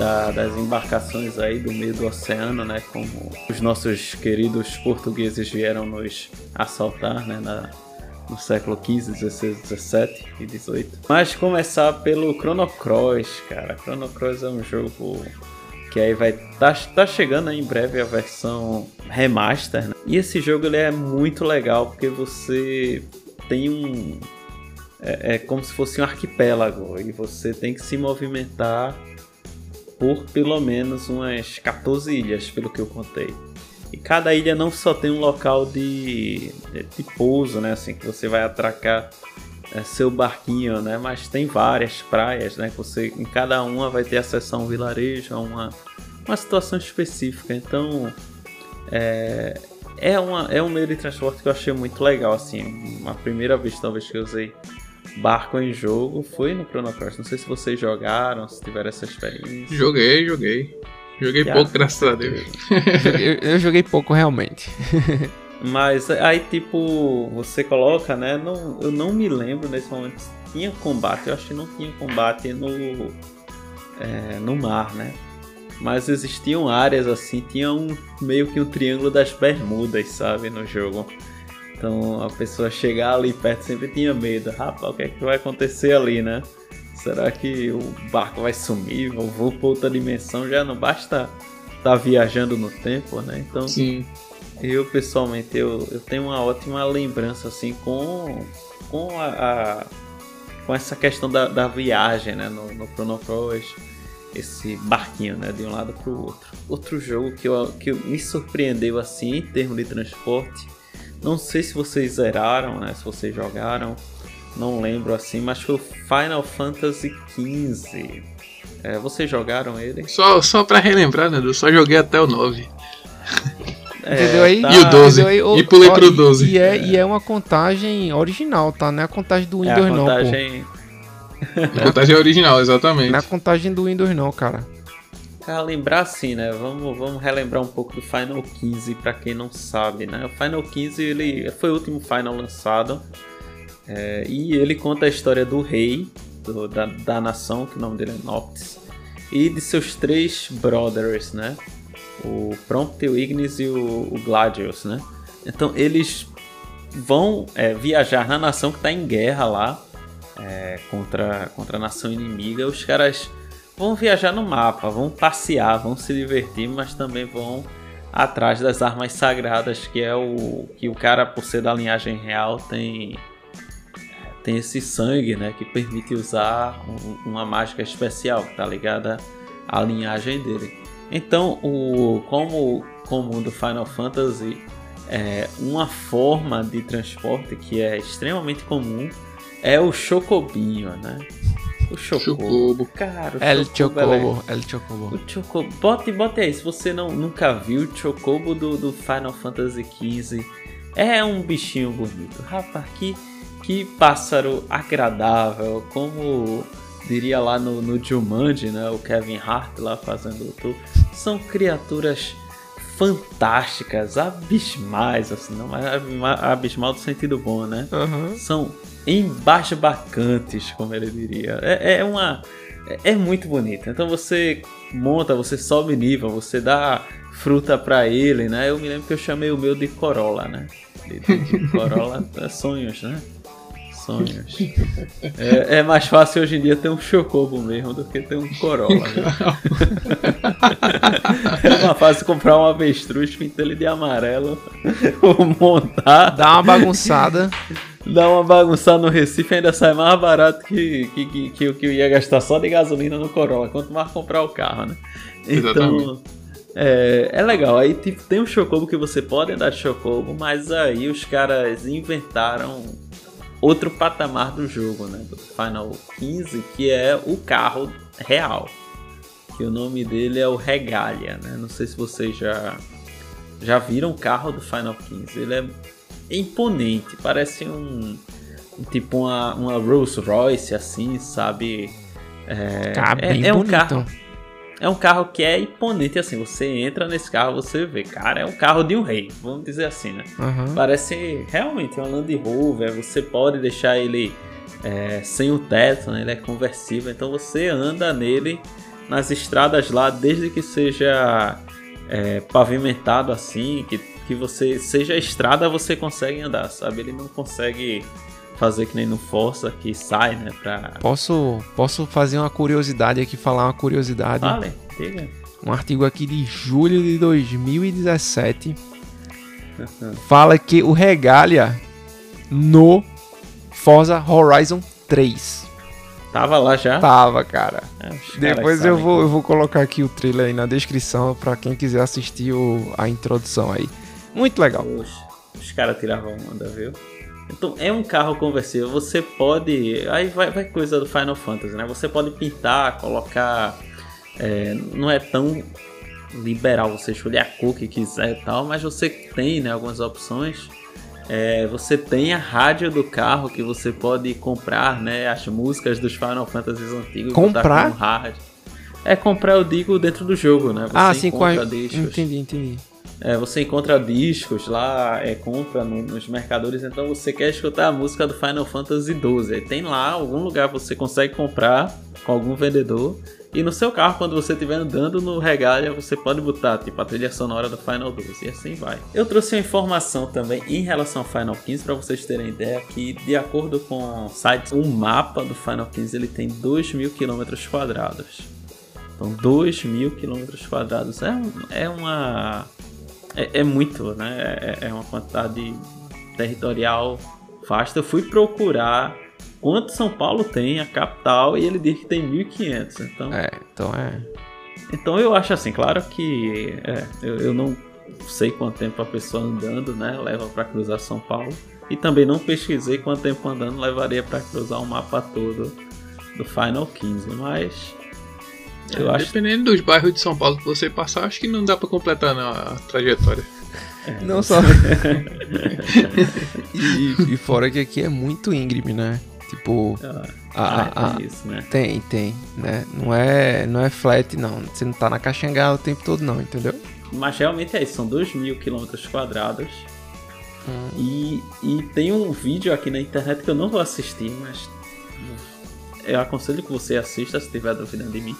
Speaker 2: da- das embarcações aí do meio do oceano, né? Como os nossos queridos portugueses vieram nos assaltar, né? Na, no século XV, XVI, XVII e XVIII. Mas começar pelo Chrono Cross, cara. Chrono Cross é um jogo que aí vai tá, tá chegando em breve a versão remaster. Né? E esse jogo ele é muito legal porque você tem um é, é como se fosse um arquipélago e você tem que se movimentar por pelo menos umas 14 ilhas, pelo que eu contei. E cada ilha não só tem um local de, de, de pouso, né, assim que você vai atracar é, seu barquinho, né? Mas tem várias praias, né? Que você em cada uma vai ter acesso a um vilarejo, a uma, uma situação específica. Então é, é, uma, é um meio de transporte que eu achei muito legal, assim. Uma primeira vez talvez que eu usei barco em jogo foi no Chrono Cross. Não sei se vocês jogaram, se tiveram essa experiência.
Speaker 3: Joguei, joguei. Joguei
Speaker 2: Já.
Speaker 3: pouco, graças a Deus.
Speaker 4: eu, eu joguei pouco realmente.
Speaker 2: Mas aí, tipo, você coloca, né? Não, eu não me lembro nesse momento se tinha combate. Eu acho que não tinha combate no, é, no mar, né? Mas existiam áreas assim, tinha um meio que um triângulo das Bermudas, sabe, no jogo. Então a pessoa chegar ali perto sempre tinha medo. Rapaz, o que é que vai acontecer ali, né? Será que o barco vai sumir? Eu vou pra outra dimensão? Já não basta estar viajando no tempo, né? Então
Speaker 3: Sim.
Speaker 2: eu pessoalmente eu, eu tenho uma ótima lembrança assim com com a, a- com essa questão da, da viagem né no, no Chrono Cross esse barquinho né de um lado para o outro outro jogo que eu, que me surpreendeu assim em termos de transporte não sei se vocês zeraram né se vocês jogaram não lembro assim mas foi o Final Fantasy XV é, vocês jogaram ele
Speaker 3: Só, só pra relembrar, né? Eu só joguei até o 9.
Speaker 2: É,
Speaker 4: Entendeu aí?
Speaker 3: E o 12.
Speaker 4: Entendeu aí? Ô,
Speaker 3: E pulei
Speaker 4: ó,
Speaker 3: pro 12.
Speaker 4: E é, e é uma contagem original, tá? Não é a contagem do
Speaker 2: é a
Speaker 4: Windows não, pô.
Speaker 2: contagem
Speaker 3: A contagem é original, exatamente.
Speaker 4: Não é a contagem do Windows não, cara.
Speaker 2: Pra lembrar assim, né? Vamos, vamos relembrar um pouco do Final 15 para quem não sabe, né? O Final 15 ele foi o último Final lançado é, e ele conta a história do rei do, da, da nação, que o nome dele é Noctis, e de seus três brothers, né? O Prompt, o Ignis e o, o Gladius, né? Então eles vão é, viajar na nação que está em guerra lá é, contra, contra a nação inimiga. Os caras vão viajar no mapa, vão passear, vão se divertir, mas também vão atrás das armas sagradas, que é o que o cara, por ser da linhagem real, tem tem esse sangue, né, que permite usar um, uma mágica especial, que tá ligada à linhagem dele. Então, o como comum do Final Fantasy é uma forma de transporte que é extremamente comum é o chocobinho, né? O chocobo.
Speaker 3: Chocobo.
Speaker 2: Cara, o
Speaker 4: El
Speaker 2: chocobo, é-
Speaker 4: Chocobo, El Chocobo.
Speaker 2: o Chocobo. Bote, bote aí, se você não, nunca viu o Chocobo do, do Final Fantasy XV, é um bichinho bonito. Rapaz, que, que pássaro agradável, como diria lá no, no Jumanji, né? O Kevin Hart lá fazendo o tour. São criaturas fantásticas, abismais, assim, não, abismal do sentido bom, né?
Speaker 4: Aham.
Speaker 2: são embasbacantes, como ele diria. É, é uma. É, é muito bonito. Então você monta, você sobe nível, você dá fruta pra ele, né? Eu me lembro que eu chamei o meu de Corolla, né? De, de- de Corolla é sonhos, né? Sonhos. É, é mais fácil hoje em dia ter um chocobo mesmo do que ter um Corolla. Né? É mais fácil comprar um avestruz, pintar ele de amarelo, ou montar
Speaker 4: Dá uma bagunçada.
Speaker 2: dá uma bagunçada no Recife ainda sai mais barato que, que, que, que o que eu ia gastar só de gasolina no Corolla, quanto mais comprar o carro, né? Então,
Speaker 3: Exatamente.
Speaker 2: é, é legal. Aí tipo, tem um Chocobo que você pode andar de Chocobo, mas aí os caras inventaram outro patamar do jogo, né? Do Final 15, que é o carro real. Que o nome dele é o Regalia, né? Não sei se vocês já, já viram o carro do Final 15. Ele é imponente, parece um, tipo uma, uma Rolls Royce assim, sabe? É,
Speaker 4: Cara,
Speaker 2: é- é um
Speaker 4: bonito.
Speaker 2: carro é um carro que é imponente assim. Você entra nesse carro, você vê, cara, é um carro de um rei, vamos dizer assim, né?
Speaker 4: Aham.
Speaker 2: Parece realmente uma Land Rover. Você pode deixar ele é, sem o teto, né? ele é conversível. Então você anda nele nas estradas lá, desde que seja é, pavimentado assim, que, que você seja estrada, você consegue andar, sabe? Ele não consegue fazer que nem no Força, que sai, né? Pra.
Speaker 4: Posso, posso fazer uma curiosidade aqui, falar uma curiosidade.
Speaker 2: Vale, diga.
Speaker 4: Um artigo aqui de julho de 2017 fala que o Regalia no Forza Horizon 3
Speaker 2: Tava lá já.
Speaker 4: tava, cara.
Speaker 2: É,
Speaker 4: Depois eu vou, eu vou colocar aqui o trailer aí na descrição pra quem quiser assistir o- a introdução aí. Muito legal.
Speaker 2: Os, os caras tiravam onda, viu? Então é um carro conversível. Você pode. Aí vai, vai coisa do Final Fantasy, né? Você pode pintar, colocar. é, não é tão liberal você escolher a cor que quiser e tal, mas você tem né, algumas opções. É, você tem a rádio do carro que você pode comprar, né? As músicas dos Final Fantasies antigos.
Speaker 4: Comprar?
Speaker 2: como rádio. É comprar, eu digo, dentro do jogo, né? Você
Speaker 4: ah, sim, com a...
Speaker 2: discos.
Speaker 4: Entendi, entendi.
Speaker 2: É, você encontra discos lá, é, compra no- nos mercadores, então você quer escutar a música do Final Fantasy XII. Tem lá algum lugar você consegue comprar com algum vendedor. E no seu carro, quando você estiver andando no regalia, você pode botar tipo a trilha sonora do Final 12 e assim vai. Eu trouxe uma informação também em relação ao Final 15 para vocês terem ideia que de acordo com sites, o mapa do Final 15 ele tem 2 mil quilômetros quadrados. Então 2 mil quilômetros quadrados é, é uma é, é muito, né? É, é uma quantidade territorial vasta. Eu fui procurar quanto São Paulo tem, a capital, e ele diz que tem 1.500. Então,
Speaker 4: É, então é.
Speaker 2: então eu acho assim, claro que é, eu, eu não sei quanto tempo a pessoa andando, né? Leva para cruzar São Paulo. E também não pesquisei quanto tempo andando levaria para cruzar o mapa todo do Final 15, mas eu acho
Speaker 3: Dependendo dos bairros de São Paulo que você passar, acho que não dá pra completar não, a trajetória.
Speaker 4: Não só. e, e fora que aqui é muito íngreme, né? Tipo,
Speaker 2: Ah,
Speaker 4: a, a-
Speaker 2: tem isso, né?
Speaker 4: tem, tem, né? Não é, não é flat, não. Você não tá na caxangá o tempo todo, não, entendeu?
Speaker 2: Mas realmente é isso, são 2 mil quilômetros quadrados.
Speaker 4: Hum.
Speaker 2: E, e tem um vídeo aqui na internet que eu não vou assistir, mas eu aconselho que você assista se tiver dúvida de mim.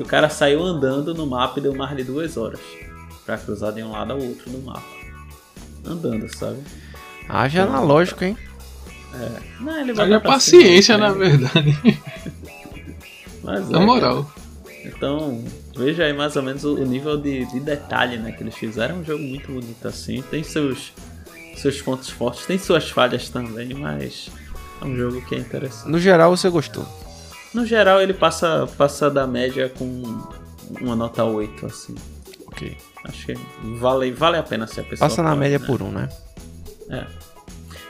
Speaker 2: Que o cara saiu andando no mapa e deu mais de duas horas pra cruzar de um lado ao outro no mapa. Andando, sabe?
Speaker 4: Haja analógico, hein?
Speaker 2: Não, ele vai
Speaker 3: Olha
Speaker 2: pra
Speaker 3: a
Speaker 2: cima,
Speaker 3: paciência,
Speaker 2: né?
Speaker 3: na verdade.
Speaker 2: Mas
Speaker 3: Na
Speaker 2: é,
Speaker 3: moral.
Speaker 2: Então, veja aí mais ou menos o, o nível de, de detalhe né, que eles fizeram. É um jogo muito bonito assim. Tem seus, seus pontos fortes, tem suas falhas também, mas é um jogo que é interessante.
Speaker 4: No geral, você gostou.
Speaker 2: No geral, ele passa, passa da média com uma nota 8, assim.
Speaker 4: Ok.
Speaker 2: Acho que vale, vale a pena se a pessoa.
Speaker 4: Passa na
Speaker 2: pode,
Speaker 4: média
Speaker 2: né?
Speaker 4: por um, né?
Speaker 2: É.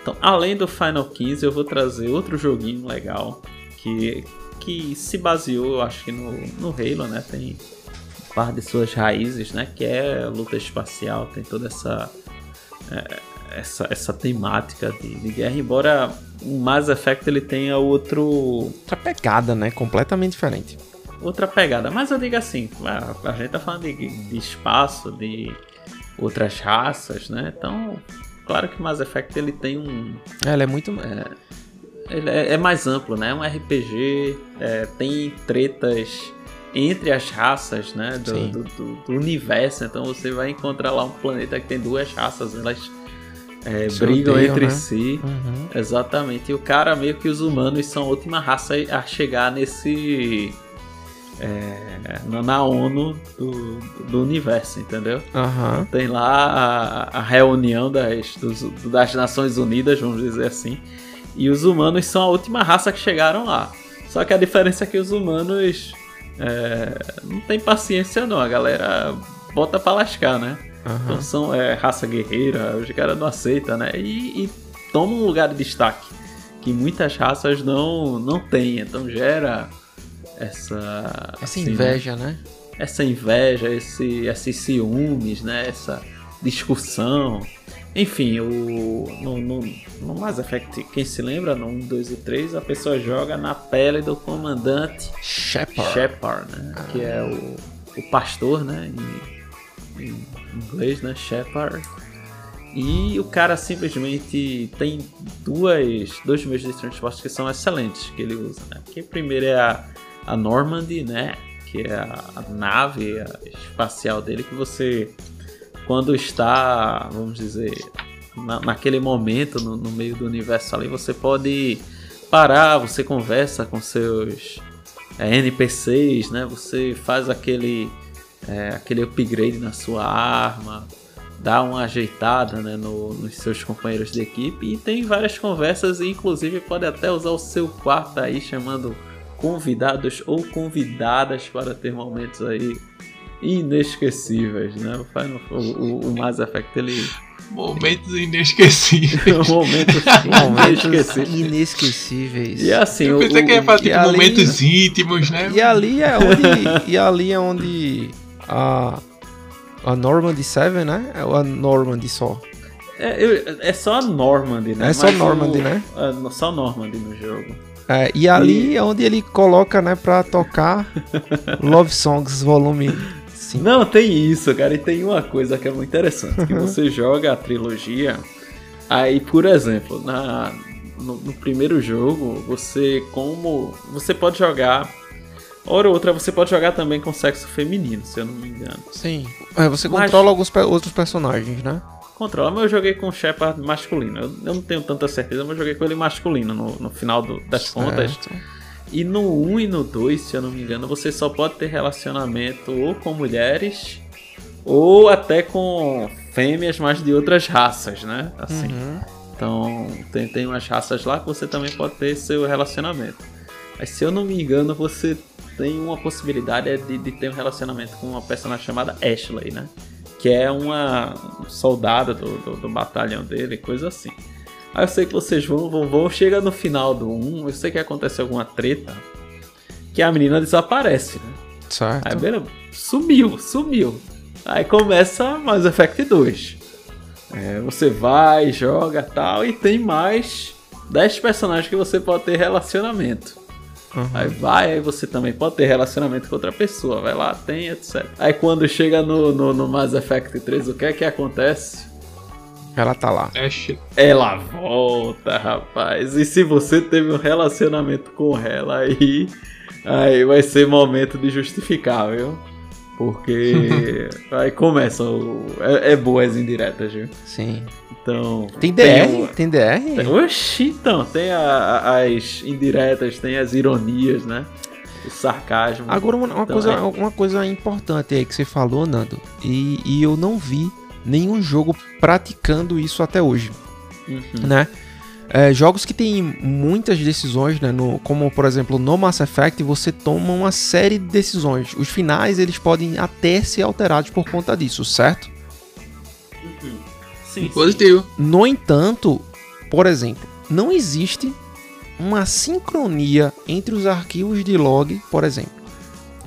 Speaker 2: Então, além do Final 15, eu vou trazer outro joguinho legal que, que se baseou, eu acho que no, no Halo, né? Tem parte de suas raízes, né? Que é luta espacial, tem toda essa é, essa, essa temática de, de guerra, embora o Mass Effect ele tenha outro
Speaker 4: Outra pegada, né? Completamente diferente.
Speaker 2: outra pegada. Mas eu digo assim, a, a gente tá falando de, de espaço, de outras raças, né? Então, claro que Mass Effect ele tem um
Speaker 4: Ela é muito.
Speaker 2: Ele é, é mais amplo, né? É um RPG, é, tem tretas entre as raças, né? Do, do, do- do universo. Então você vai encontrar lá um planeta que tem duas raças, elas é, brigam
Speaker 4: odeiam,
Speaker 2: entre
Speaker 4: né?
Speaker 2: si.
Speaker 4: Uhum.
Speaker 2: Exatamente. E o cara, meio que os humanos são a última raça a chegar nesse. é, na- ONU do, do universo, entendeu?
Speaker 4: Aham.
Speaker 2: Tem lá a, a reunião das, dos- das Nações Unidas, vamos dizer assim. E os humanos são a última raça que chegaram lá. Só que a diferença é que os humanos é, não tem paciência não, a galera bota pra lascar, né?
Speaker 4: Aham.
Speaker 2: Então são é, raça guerreira, os caras não aceitam, né? E, e toma um lugar de destaque que muitas raças não, não têm. Então gera essa...
Speaker 4: Essa
Speaker 2: assim,
Speaker 4: inveja, né?
Speaker 2: essa inveja, esse, esses ciúmes, né? Essa discussão. Enfim, o, no, no, no Mass Effect, quem se lembra, no 1, 2 e 3, a pessoa joga na pele do comandante
Speaker 4: Shepard.
Speaker 2: Shepard, né? Que é o, o pastor, né? Em, em inglês, né? Shepard. E o cara simplesmente tem duas, dois meios de transporte que são excelentes que ele usa, né? Que primeiro é a, a Normandy, né? Que é a, a nave a espacial dele que você, quando está, vamos dizer, na- naquele momento no, no meio do universo ali, você pode parar, você conversa com seus é, NPCs, né? Você faz aquele é, aquele upgrade na sua arma, dá uma ajeitada né, no- nos seus companheiros de equipe e tem várias conversas e inclusive pode até usar o seu quarto aí chamando convidados ou convidadas para ter momentos aí inesquecíveis, né? O, Final- o, o, o Mass Effect ele
Speaker 3: Momentos inesquecíveis.
Speaker 2: momentos
Speaker 4: Momentos
Speaker 2: inesquecíveis.
Speaker 4: inesquecíveis.
Speaker 2: E assim,
Speaker 3: Eu
Speaker 2: o,
Speaker 3: pensei que ia falar tipo
Speaker 4: ali-
Speaker 3: momentos íntimos, né?
Speaker 4: E ali é onde. e ali é onde a. A Normandy 7, né? É a Normandy só.
Speaker 2: é, eu- é só a Normandy, né?
Speaker 4: É só
Speaker 2: Mas
Speaker 4: Normandy,
Speaker 2: o-
Speaker 4: né?
Speaker 2: é, só Normandy no jogo.
Speaker 4: É, e ali é onde ele coloca, né, pra tocar Love Songs Volume 5.
Speaker 2: Não, tem isso, cara. E tem uma coisa que é muito interessante. Que você joga a trilogia. Aí, por exemplo, na, no, no primeiro jogo, você como. Você pode jogar. Hora ou outra, você pode jogar também com sexo feminino, se eu não me engano.
Speaker 4: Sim. É, você
Speaker 2: Mas-
Speaker 4: controla alguns pe- outros personagens, né?
Speaker 2: Controla, mas eu joguei com o Shepard masculino. Eu, eu não tenho tanta certeza, mas eu joguei com ele masculino no, no final do- das contas.
Speaker 4: Certo.
Speaker 2: E no 1 e no 2, se eu não me engano, você só pode ter relacionamento ou com mulheres ou até com fêmeas, mas de outras raças, né? Assim.
Speaker 4: Uhum.
Speaker 2: Então, tem, tem umas raças lá que você também pode ter seu relacionamento. Mas se eu não me engano, você tem uma possibilidade de, de ter um relacionamento com uma personagem chamada Ashley, né? Que é uma soldada do, do, do batalhão dele, coisa assim. Aí eu sei que vocês vão, vão, vão, chega no final do 1, eu sei que acontece alguma treta, que a menina desaparece, né?
Speaker 4: Certo.
Speaker 2: Aí, beleza, sumiu, sumiu. Aí começa Mass Effect 2. É, você vai, joga tal, e tem mais 10 personagens que você pode ter relacionamento.
Speaker 4: Uhum.
Speaker 2: Aí vai, aí você também pode ter relacionamento com outra pessoa. Vai lá, tem, etc. Aí quando chega no, no, no Mass Effect 3, o que é que acontece?
Speaker 4: Ela tá lá.
Speaker 3: Ash.
Speaker 2: Ela volta, rapaz. E se você teve um relacionamento com ela aí, aí vai ser momento de justificar, viu? Porque aí começa o. É, é boa as indiretas, viu?
Speaker 4: Sim.
Speaker 2: Então.
Speaker 4: Tem DR?
Speaker 2: um-
Speaker 4: Tem DR?
Speaker 2: Oxi, então, tem a- as indiretas, tem as ironias, né? O sarcasmo.
Speaker 4: Agora, uma, uma
Speaker 2: Então,
Speaker 4: coisa,
Speaker 2: é.
Speaker 4: uma coisa importante aí que você falou, Nando, e, e eu não vi nenhum jogo praticando isso até hoje,
Speaker 2: Uhum.
Speaker 4: né? É, jogos que tem muitas decisões, né? no- como por exemplo no Mass Effect, você toma uma série de decisões. Os finais eles podem até ser alterados por conta disso, certo?
Speaker 2: Sim, sim.
Speaker 3: Positivo.
Speaker 4: No entanto, por exemplo, não existe uma sincronia entre os arquivos de log, por exemplo.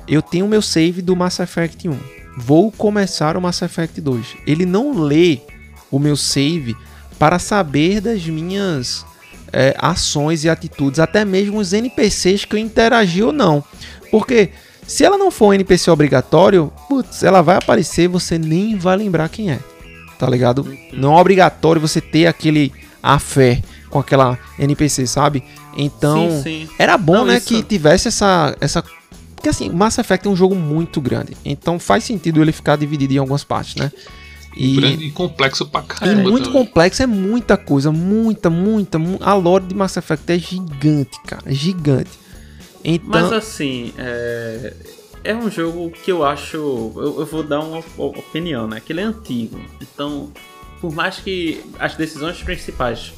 Speaker 4: Eu tenho meu save do Mass Effect 1. Vou começar o Mass Effect 2. Ele não lê o meu save para saber das minhas é, ações e atitudes, até mesmo os NPCs que eu interagi ou não. Porque se ela não for um NPC obrigatório, putz, ela vai aparecer e você nem vai lembrar quem é. Tá ligado? Não é obrigatório você ter aquele a fé com aquela NPC, sabe? Então,
Speaker 2: Sim, sim.
Speaker 4: era bom,
Speaker 2: Não,
Speaker 4: né,
Speaker 2: isso-
Speaker 4: que tivesse essa essa porque assim, Mass Effect é um jogo muito grande. Então faz sentido ele ficar dividido em algumas partes, né? E,
Speaker 3: Grande e complexo pra
Speaker 4: e
Speaker 3: caramba.
Speaker 4: muito
Speaker 3: também.
Speaker 4: complexo, é muita coisa, muita, muita, mu- a lore de Mass Effect é gigante, cara, é gigante. Então,
Speaker 2: Mas assim, é, é um jogo que eu acho. Eu, eu vou dar uma op- opinião, né? Que ele é antigo. Então, por mais que as decisões principais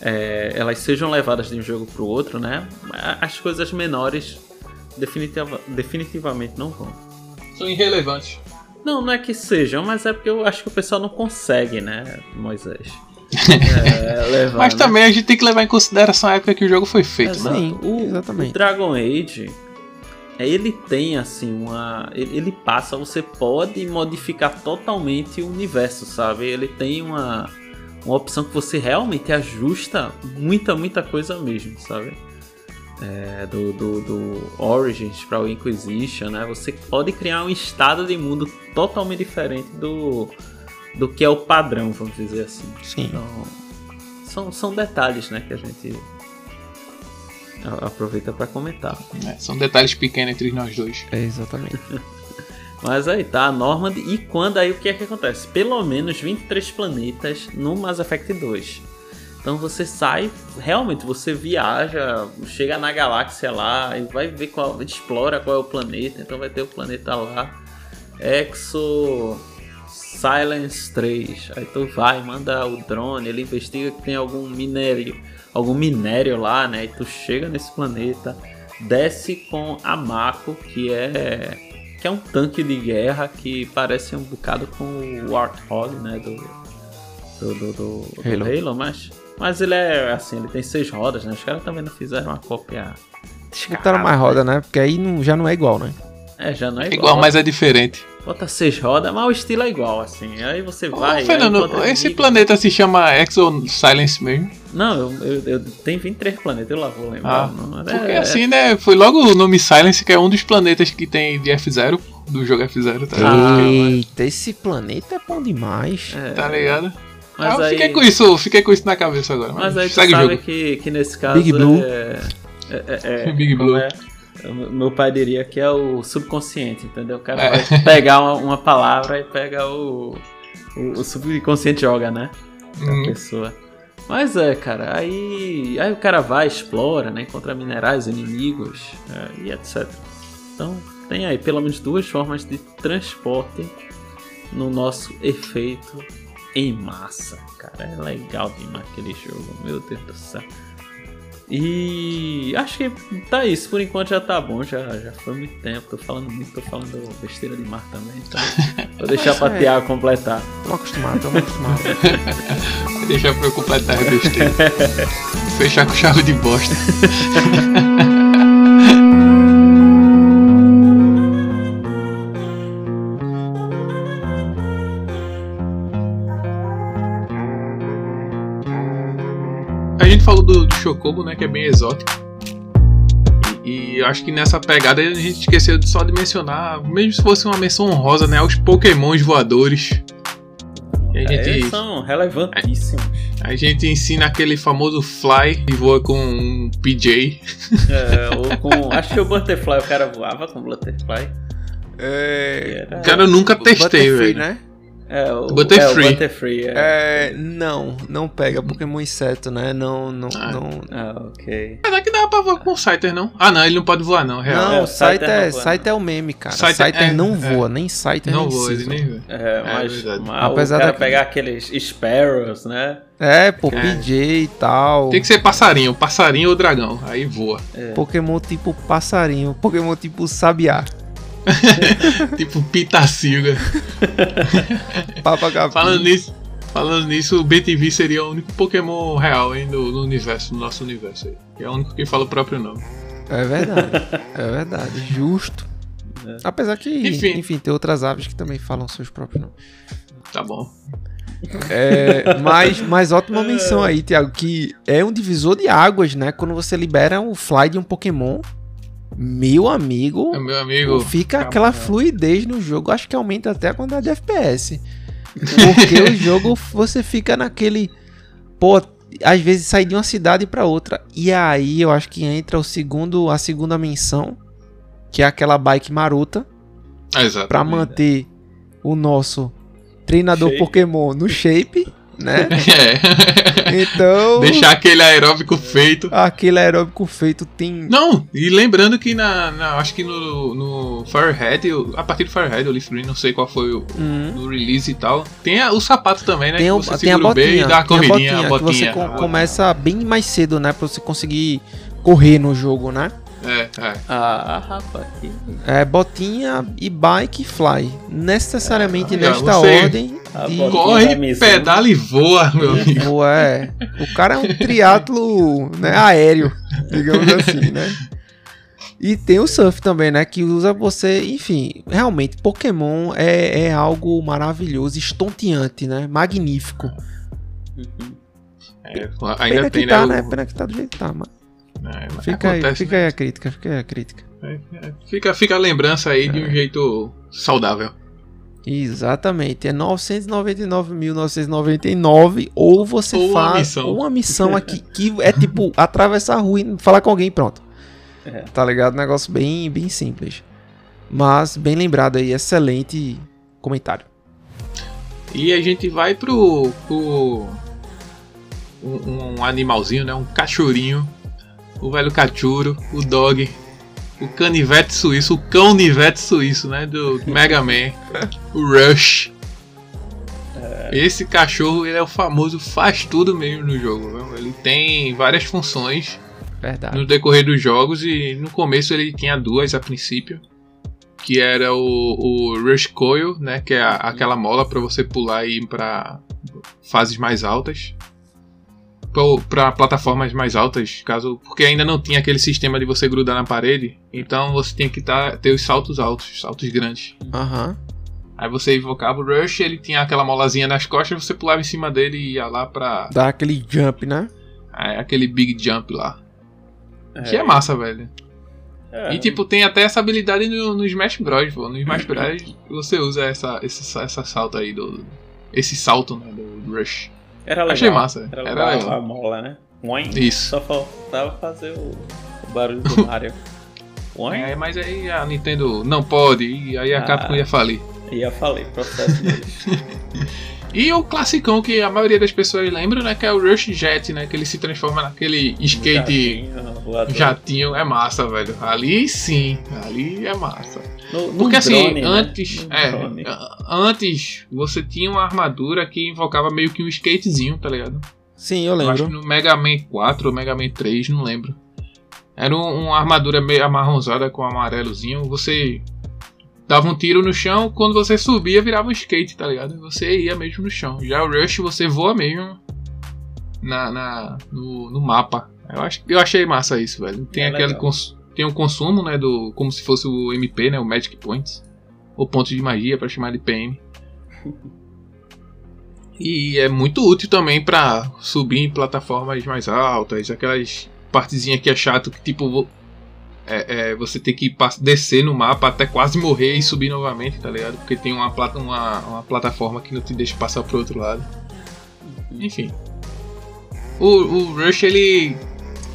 Speaker 2: é, elas sejam levadas de um jogo para o outro, né? As coisas menores definitiva, definitivamente não vão.
Speaker 3: São irrelevantes.
Speaker 2: Não, não é que sejam, mas é porque eu acho que o pessoal não consegue, né, Moisés? É, levar,
Speaker 3: Mas
Speaker 2: né?
Speaker 3: também a gente tem que levar em consideração a época que o jogo foi feito, né?
Speaker 2: Exato.
Speaker 4: Sim,
Speaker 2: o,
Speaker 4: exatamente.
Speaker 2: o Dragon Age, ele tem assim uma. Ele, passa, você pode modificar totalmente o universo, sabe? Ele tem uma, uma opção que você realmente ajusta muita, muita coisa mesmo, sabe? É, do, do, do Origins para o Inquisition, né? Você pode criar um estado de mundo totalmente diferente do, do que é o padrão, vamos dizer assim.
Speaker 4: sim.
Speaker 2: Então, são, são detalhes, né, que a gente aproveita para comentar.
Speaker 3: É, são detalhes pequenos entre nós dois.
Speaker 4: É, exatamente.
Speaker 2: Mas aí tá a Normand e quando aí o que é que acontece? Pelo menos 23 planetas no Mass Effect 2. Então você sai, realmente você viaja, chega na galáxia lá e vai ver qual, explora qual é o planeta. Então vai ter o planeta lá, Exo Silence 3. Aí tu vai, manda o drone, ele investiga que tem algum minério, algum minério lá, né? E tu chega nesse planeta, desce com a Mako, que é que é um tanque de guerra que parece um bocado com o Warthog, né, do do, do, do, do
Speaker 4: Halo.
Speaker 2: Halo, mas mas ele é assim, ele tem seis rodas, né? Os caras também não fizeram uma cópia
Speaker 4: Botaram mais roda, né? Porque aí não, já não é igual, né?
Speaker 2: É, já não é
Speaker 3: É
Speaker 2: igual.
Speaker 3: igual, mas é diferente.
Speaker 2: Bota seis rodas, mas o estilo é igual, assim. Aí você
Speaker 3: Ô,
Speaker 2: vai.
Speaker 3: Fernando, esse planeta se chama Exo Silence mesmo?
Speaker 2: Não, eu, eu, eu tenho 23 planetas, eu lá vou lembrar.
Speaker 3: Ah,
Speaker 2: não, é-
Speaker 3: Porque assim, né? Foi logo o nome Silence, que é um dos planetas que tem de F0, do jogo F0, tá,
Speaker 2: Ah,
Speaker 4: Eita, esse planeta é bom demais.
Speaker 2: é,
Speaker 3: tá ligado?
Speaker 2: Mas
Speaker 3: Ah, eu
Speaker 2: aí,
Speaker 3: fiquei com isso, fiquei com isso na cabeça agora.
Speaker 2: mas aí tu
Speaker 3: segue o
Speaker 2: sabe
Speaker 3: jogo.
Speaker 2: que, que nesse caso
Speaker 4: Big Blue.
Speaker 2: é. é, é, é
Speaker 3: Big Blue.
Speaker 2: é? Meu pai diria que é o subconsciente, entendeu? O cara
Speaker 3: É.
Speaker 2: vai pegar uma, uma palavra e pega o, o, o subconsciente joga, né? a
Speaker 3: Hum.
Speaker 2: pessoa. Mas é, cara, aí, aí o cara vai, explora, né? Encontra minerais, inimigos é, e etc. Então tem aí pelo menos duas formas de transporte no nosso efeito em massa. Cara, é legal demais aquele jogo, meu Deus do céu. E acho que tá isso, por enquanto já tá bom, já, já foi muito tempo, tô falando muito, tô falando besteira demais também, então vou deixar pra
Speaker 4: é.
Speaker 2: Tiago completar.
Speaker 4: Estamos acostumados, estamos acostumados.
Speaker 3: Deixa pra eu completar a besteira. Fechar com chave de bosta. gente falou do, do Chocobo, né? Que é bem exótico. E, e eu acho que nessa pegada a gente esqueceu de só de mencionar, mesmo se fosse uma menção honrosa, né? Os Pokémons voadores. E a
Speaker 2: É,
Speaker 3: gente,
Speaker 2: são relevantíssimos.
Speaker 3: a gente ensina aquele famoso Fly que voa com um PJ.
Speaker 2: É, ou com. Acho que o Butterfly, o cara voava com o Butterfly.
Speaker 4: É.
Speaker 2: Era-
Speaker 3: Cara, eu nunca testei, velho.
Speaker 4: né?
Speaker 2: É, o
Speaker 3: Butterfree.
Speaker 2: É, o Butterfree, é.
Speaker 4: É, não, não pega Pokémon inseto, né? Não, não,
Speaker 3: Ah.
Speaker 4: não.
Speaker 2: Ah, ok.
Speaker 3: Será que dá pra voar com o Scyther, não? Ah, não, ele não pode voar, não, real.
Speaker 4: Não,
Speaker 2: É,
Speaker 4: o
Speaker 2: Scyther
Speaker 4: Scyther é, Scyther é o meme, cara.
Speaker 3: Scyther-
Speaker 4: Scyther,
Speaker 3: é,
Speaker 4: não
Speaker 3: é.
Speaker 4: voa, nem Scyther
Speaker 3: não
Speaker 4: nem
Speaker 3: voa, ele nem voa.
Speaker 2: É, mas,
Speaker 3: verdade.
Speaker 2: mas
Speaker 4: Apesar
Speaker 2: o cara
Speaker 4: da-
Speaker 2: pegar aqueles Sparrows, né?
Speaker 4: É, pô,
Speaker 3: É.
Speaker 4: PJ e tal.
Speaker 3: Tem que ser passarinho, passarinho ou dragão. Aí voa.
Speaker 4: Pokémon tipo passarinho, Pokémon tipo sabiá.
Speaker 3: tipo Pitacilga.
Speaker 4: Papagaio.
Speaker 3: Falando nisso, falando nisso, o BTV seria o único Pokémon real hein, no, no universo, no nosso universo aí. Que é o único que fala o próprio nome.
Speaker 4: É verdade, é verdade, justo. Apesar que,
Speaker 3: Enfim.
Speaker 4: enfim. tem outras aves que também falam seus próprios nomes.
Speaker 3: Tá bom.
Speaker 4: É, mas, mas ótima menção aí, Thiago, que é um divisor de águas, né? Quando você libera o fly de um Pokémon, meu amigo,
Speaker 3: É meu amigo.
Speaker 4: fica
Speaker 3: calma,
Speaker 4: aquela
Speaker 3: né?
Speaker 4: fluidez no jogo. Acho que aumenta até a quantidade de FPS. Porque o jogo você fica naquele. Pô, às vezes sai de uma cidade pra outra. E aí eu acho que entra o segundo, a segunda menção, que é aquela bike marota,
Speaker 3: Ah,
Speaker 4: pra manter o nosso treinador
Speaker 2: Shape.
Speaker 4: Pokémon no shape, né?
Speaker 3: É.
Speaker 4: Então,
Speaker 3: Deixar aquele aeróbico feito.
Speaker 4: aquele aeróbico feito tem.
Speaker 3: Não, e lembrando que na, na- acho que no, no Firehead, a partir do Firehead, o Leaf Green, não sei qual foi o,
Speaker 4: Hum.
Speaker 3: no release e tal. Tem a- o sapato também, né?
Speaker 4: Tem,
Speaker 3: que
Speaker 4: o-
Speaker 3: você
Speaker 4: tem a
Speaker 3: segura o B
Speaker 4: botinha,
Speaker 3: e dá a
Speaker 4: tem a
Speaker 3: corridinha,
Speaker 4: botinha,
Speaker 3: a botinha.
Speaker 4: que você com-
Speaker 3: botinha.
Speaker 4: começa bem mais cedo, né? Pra você conseguir correr no jogo, né?
Speaker 3: É, é.
Speaker 2: Ah, rapaz.
Speaker 4: É botinha e bike e fly. Necessariamente
Speaker 3: É,
Speaker 4: nesta
Speaker 3: você
Speaker 4: ordem de
Speaker 3: Corre,
Speaker 2: missão.
Speaker 3: pedala e voa, meu amigo.
Speaker 4: voa, é. O cara é um triatlo né, aéreo, digamos assim, né? E tem o surf também, né? Que usa você, enfim, realmente, Pokémon é, é algo maravilhoso, estonteante, né? Magnífico.
Speaker 2: Uhum.
Speaker 3: É, ainda
Speaker 4: Pena
Speaker 3: tem,
Speaker 4: que tá,
Speaker 3: né?
Speaker 4: né?
Speaker 3: o-
Speaker 4: Pena que tá do jeito que tá, mas
Speaker 3: É, mas
Speaker 4: fica aí,
Speaker 3: acontece,
Speaker 4: fica
Speaker 3: né?
Speaker 4: aí a crítica, fica aí a crítica.
Speaker 3: É, é, Fica, fica a lembrança aí
Speaker 4: É.
Speaker 3: de um jeito saudável.
Speaker 4: Exatamente, é 999.999 ou você
Speaker 3: Ou uma
Speaker 4: faz
Speaker 3: missão.
Speaker 4: uma missão aqui que é tipo atravessar a rua e falar com alguém e pronto.
Speaker 2: É.
Speaker 4: Tá ligado? Negócio bem, bem simples. Mas bem lembrado aí, excelente comentário.
Speaker 3: E a gente vai pro. pro um, um animalzinho, né? Um cachorrinho. O velho cachorro, o dog. O canivete suíço, o cão-nivete suíço, né? Do Mega Man. o Rush. Esse cachorro, ele é o famoso faz tudo mesmo no jogo. viu? Ele tem várias funções
Speaker 4: Verdade.
Speaker 3: no decorrer dos jogos e no começo ele tinha duas a princípio, que era o, o Rush Coil, né, que é a- aquela mola para você pular e ir para fases mais altas, para plataformas mais altas, caso porque ainda não tinha aquele sistema de você grudar na parede, então você tinha que tá, ter os saltos altos, saltos grandes.
Speaker 4: Aham.
Speaker 3: Aí você invocava o Rush, ele tinha aquela molazinha nas costas, você pulava em cima dele e ia lá pra
Speaker 4: Dá aquele jump, né?
Speaker 3: é, aquele big jump lá. Que é massa, velho.
Speaker 2: É.
Speaker 3: E tipo, tem até essa habilidade no, no Smash Bros. Pô. No Smash Bros. você usa essa, esse, essa salto aí do. Esse salto, né? Do Rush.
Speaker 2: Era legal.
Speaker 3: Achei massa.
Speaker 2: Era
Speaker 3: Era
Speaker 2: legal,
Speaker 3: legal.
Speaker 2: a mola, né? Oin.
Speaker 3: Isso.
Speaker 2: Só faltava fazer o, o barulho do Mario. Oin.
Speaker 3: É, mas aí a Nintendo não pode, e aí a
Speaker 2: Ah.
Speaker 3: Capcom ia falir.
Speaker 2: Eu falei, processo.
Speaker 3: E o classicão que a maioria das pessoas lembra, né? Que é o Rush Jet, né? Que ele se transforma naquele skate
Speaker 2: Jatinho,
Speaker 3: jatinho. É massa, velho. Ali sim, ali é massa.
Speaker 2: No, no
Speaker 3: Porque assim,
Speaker 2: drone, né?
Speaker 3: antes.
Speaker 2: No
Speaker 3: É,
Speaker 2: drone.
Speaker 3: antes você tinha uma armadura que invocava meio que um skatezinho, tá ligado?
Speaker 4: Sim, eu
Speaker 3: Eu acho que
Speaker 4: lembro.
Speaker 3: no Mega Man 4 ou Mega Man 3, não lembro. Era um- uma armadura meio amarronzada com amarelozinho. Você dava um tiro no chão, quando você subia virava um skate, tá ligado? Você ia mesmo no chão. Já o Rush você voa mesmo na, na- no, no mapa. Eu, acho, eu achei massa isso, velho. Tem
Speaker 2: É
Speaker 3: aquele cons, tem um consumo, né, do como se fosse o MP, né, o Magic Points, ou pontos de magia pra chamar de PM. E é muito útil também pra subir em plataformas mais altas, aquelas partezinhas que é chato que tipo é, é, você tem que descer no mapa até quase morrer e subir novamente, tá ligado? Porque tem uma, plata, uma, uma plataforma que não te deixa passar pro outro lado. Enfim. O, o Rush ele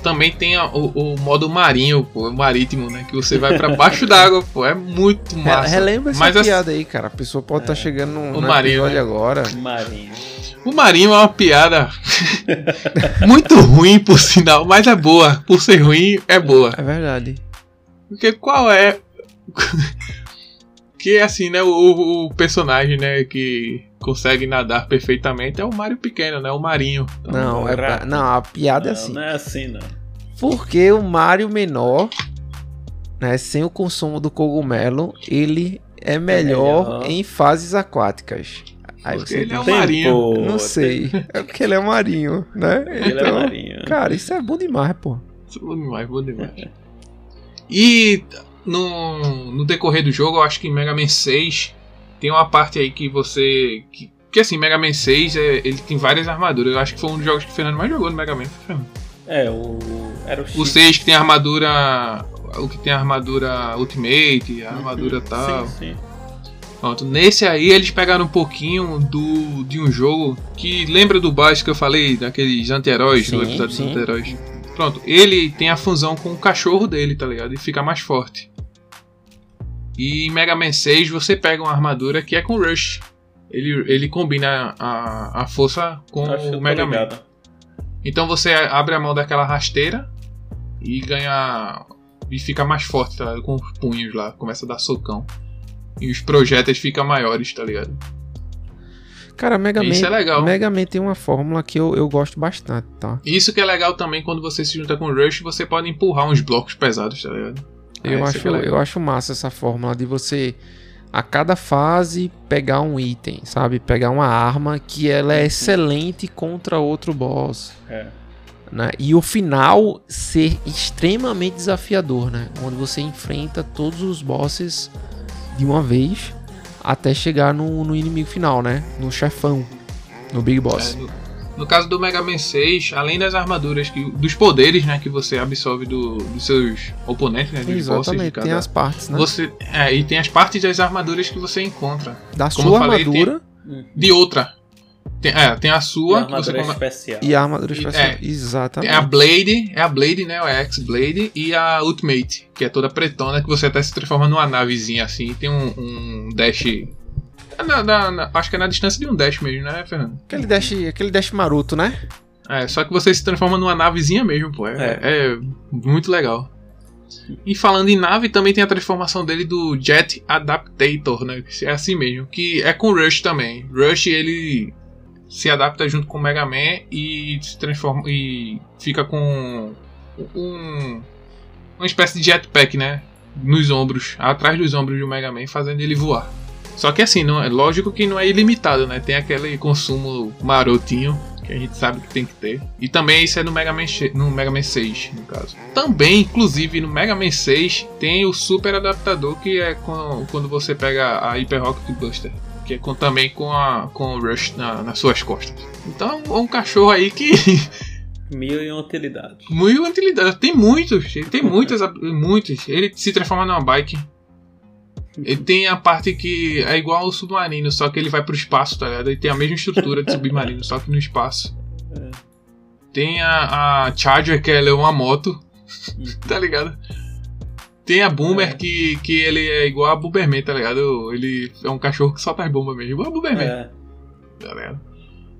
Speaker 3: também tem a- o, o modo marinho, pô, marítimo, né? Que você vai pra baixo d'água, pô. É muito massa.
Speaker 4: relembra essa
Speaker 3: Mas
Speaker 4: piada aí, cara. A pessoa pode estar chegando no,
Speaker 3: O
Speaker 4: no
Speaker 3: Marinho,
Speaker 4: episódio
Speaker 3: né?
Speaker 4: agora.
Speaker 2: Marinho.
Speaker 3: O Marinho é uma piada muito ruim, por sinal, mas é boa. Por ser ruim, é boa.
Speaker 4: É verdade.
Speaker 3: Porque qual é. que assim, né? O, o personagem, né? Que consegue nadar perfeitamente é o Mario pequeno, né? O Marinho. Então,
Speaker 4: Não, é pra- não, a piada é
Speaker 2: Não,
Speaker 4: assim.
Speaker 2: não é assim, não.
Speaker 4: Porque o Mario menor, né, sem o consumo do cogumelo, ele é melhor,
Speaker 2: melhor.
Speaker 4: em fases aquáticas. Aí
Speaker 3: Porque
Speaker 4: você
Speaker 3: ele é o
Speaker 4: tem-
Speaker 3: Marinho.
Speaker 4: Não sei. É porque ele é marinho, né?
Speaker 2: Ele é
Speaker 4: Então,
Speaker 2: marinho.
Speaker 4: Cara, isso é bom demais, pô.
Speaker 3: Bom demais, bom demais. E no, no decorrer do jogo, eu acho que em Mega Man 6 tem uma parte aí que você. Que, que assim, Mega Man 6 é, ele tem várias armaduras. Eu acho que foi um dos jogos que o Fernando mais jogou no Mega Man.
Speaker 2: É, o. Era o.
Speaker 3: O 6 que tem a armadura. O que tem a armadura Ultimate, a armadura tal.
Speaker 2: Sim, sim.
Speaker 3: Pronto, nesse aí eles pegaram um pouquinho do de um jogo que lembra do Baixo que eu falei, daqueles anti-heróis, do episódio
Speaker 4: sim.
Speaker 3: dos anti-heróis. Pronto, ele tem a fusão com o cachorro dele, tá ligado? E fica mais forte. E em Mega Man 6 você pega uma armadura que é com Rush. Ele, ele combina a, a força com o Mega Man. Então você abre a mão daquela rasteira e ganha. E fica mais forte, tá ligado? Com os punhos lá, começa a dar socão. E os projéteis ficam maiores, tá ligado?
Speaker 4: Cara, Mega Man,
Speaker 3: Isso é legal.
Speaker 4: Mega Man tem uma fórmula que eu, eu gosto bastante, tá?
Speaker 3: Isso que é legal também quando você se junta com o Rush, você pode empurrar uns blocos pesados, tá ligado?
Speaker 4: Eu, acho,
Speaker 3: é
Speaker 4: eu acho massa essa fórmula de você, a cada fase, pegar um item, sabe? Pegar uma arma que ela é excelente contra outro boss.
Speaker 2: É.
Speaker 4: Né? E o final ser extremamente desafiador, né? Onde você enfrenta todos os bosses de uma vez até chegar no, no inimigo final, né? No chefão, no Big Boss.
Speaker 3: É, no, no caso do Mega Man 6, além das armaduras, que, dos poderes né, que você absorve do- dos seus oponentes, né? Dos bosses de
Speaker 4: Exatamente,
Speaker 3: cada...
Speaker 4: tem as partes, né?
Speaker 3: Você, é, e tem as partes das armaduras que você encontra.
Speaker 4: Da
Speaker 3: como
Speaker 4: sua
Speaker 3: falei, tem-
Speaker 4: armadura
Speaker 3: De outra. Tem, é, tem a
Speaker 2: E a
Speaker 3: sua, que você
Speaker 2: armadura
Speaker 3: come-
Speaker 2: especial.
Speaker 4: e a armadura
Speaker 3: E-
Speaker 4: especial.
Speaker 3: é,
Speaker 4: Exatamente.
Speaker 3: É a Blade, é a Blade, né? É a X-Blade e a Ultimate, que é toda pretona, que você até se transforma numa navezinha assim. Tem um, um dash. É na- na- na- acho que é na distância de um dash mesmo, né, Fernando?
Speaker 4: Aquele dash, aquele dash maroto, né?
Speaker 3: É, só que você se transforma numa navezinha mesmo, pô. É, é muito legal. E falando em nave, também tem a transformação dele do Jet Adaptator, né? É assim mesmo. Que é com Rush também. Rush, ele se adapta junto com o Mega Man e se transforma e fica com um, uma espécie de jetpack, né? Nos ombros, atrás dos ombros do Mega Man, fazendo ele voar. Só que assim, não é lógico que não é ilimitado, né? Tem aquele consumo marotinho que a gente sabe que tem que ter. E também isso é no Mega Man, no Mega Man 6, no caso. Também, inclusive, no Mega Man 6 tem o super adaptador que é com- quando você pega a Hyper Rocket Buster. Que é com- também com, a, com o Rush na- nas suas costas. Então é um cachorro aí que
Speaker 2: Mil e uma utilidade.
Speaker 3: muito utilidade. Tem muitos, ele tem muitas, muitos. Ele se transforma numa bike. Ele tem a parte que é igual ao submarino, só que ele vai pro espaço, tá ligado? Ele tem a mesma estrutura de submarino, só que no espaço.
Speaker 2: É.
Speaker 3: Tem a, a Charger, que ela é uma moto, tá ligado? Tem a Boomer,
Speaker 2: É.
Speaker 3: que, que ele é igual a Boomerman, tá ligado? Ele é um cachorro que solta as bombas mesmo, igual a Boomerman
Speaker 2: É.
Speaker 3: tá ligado?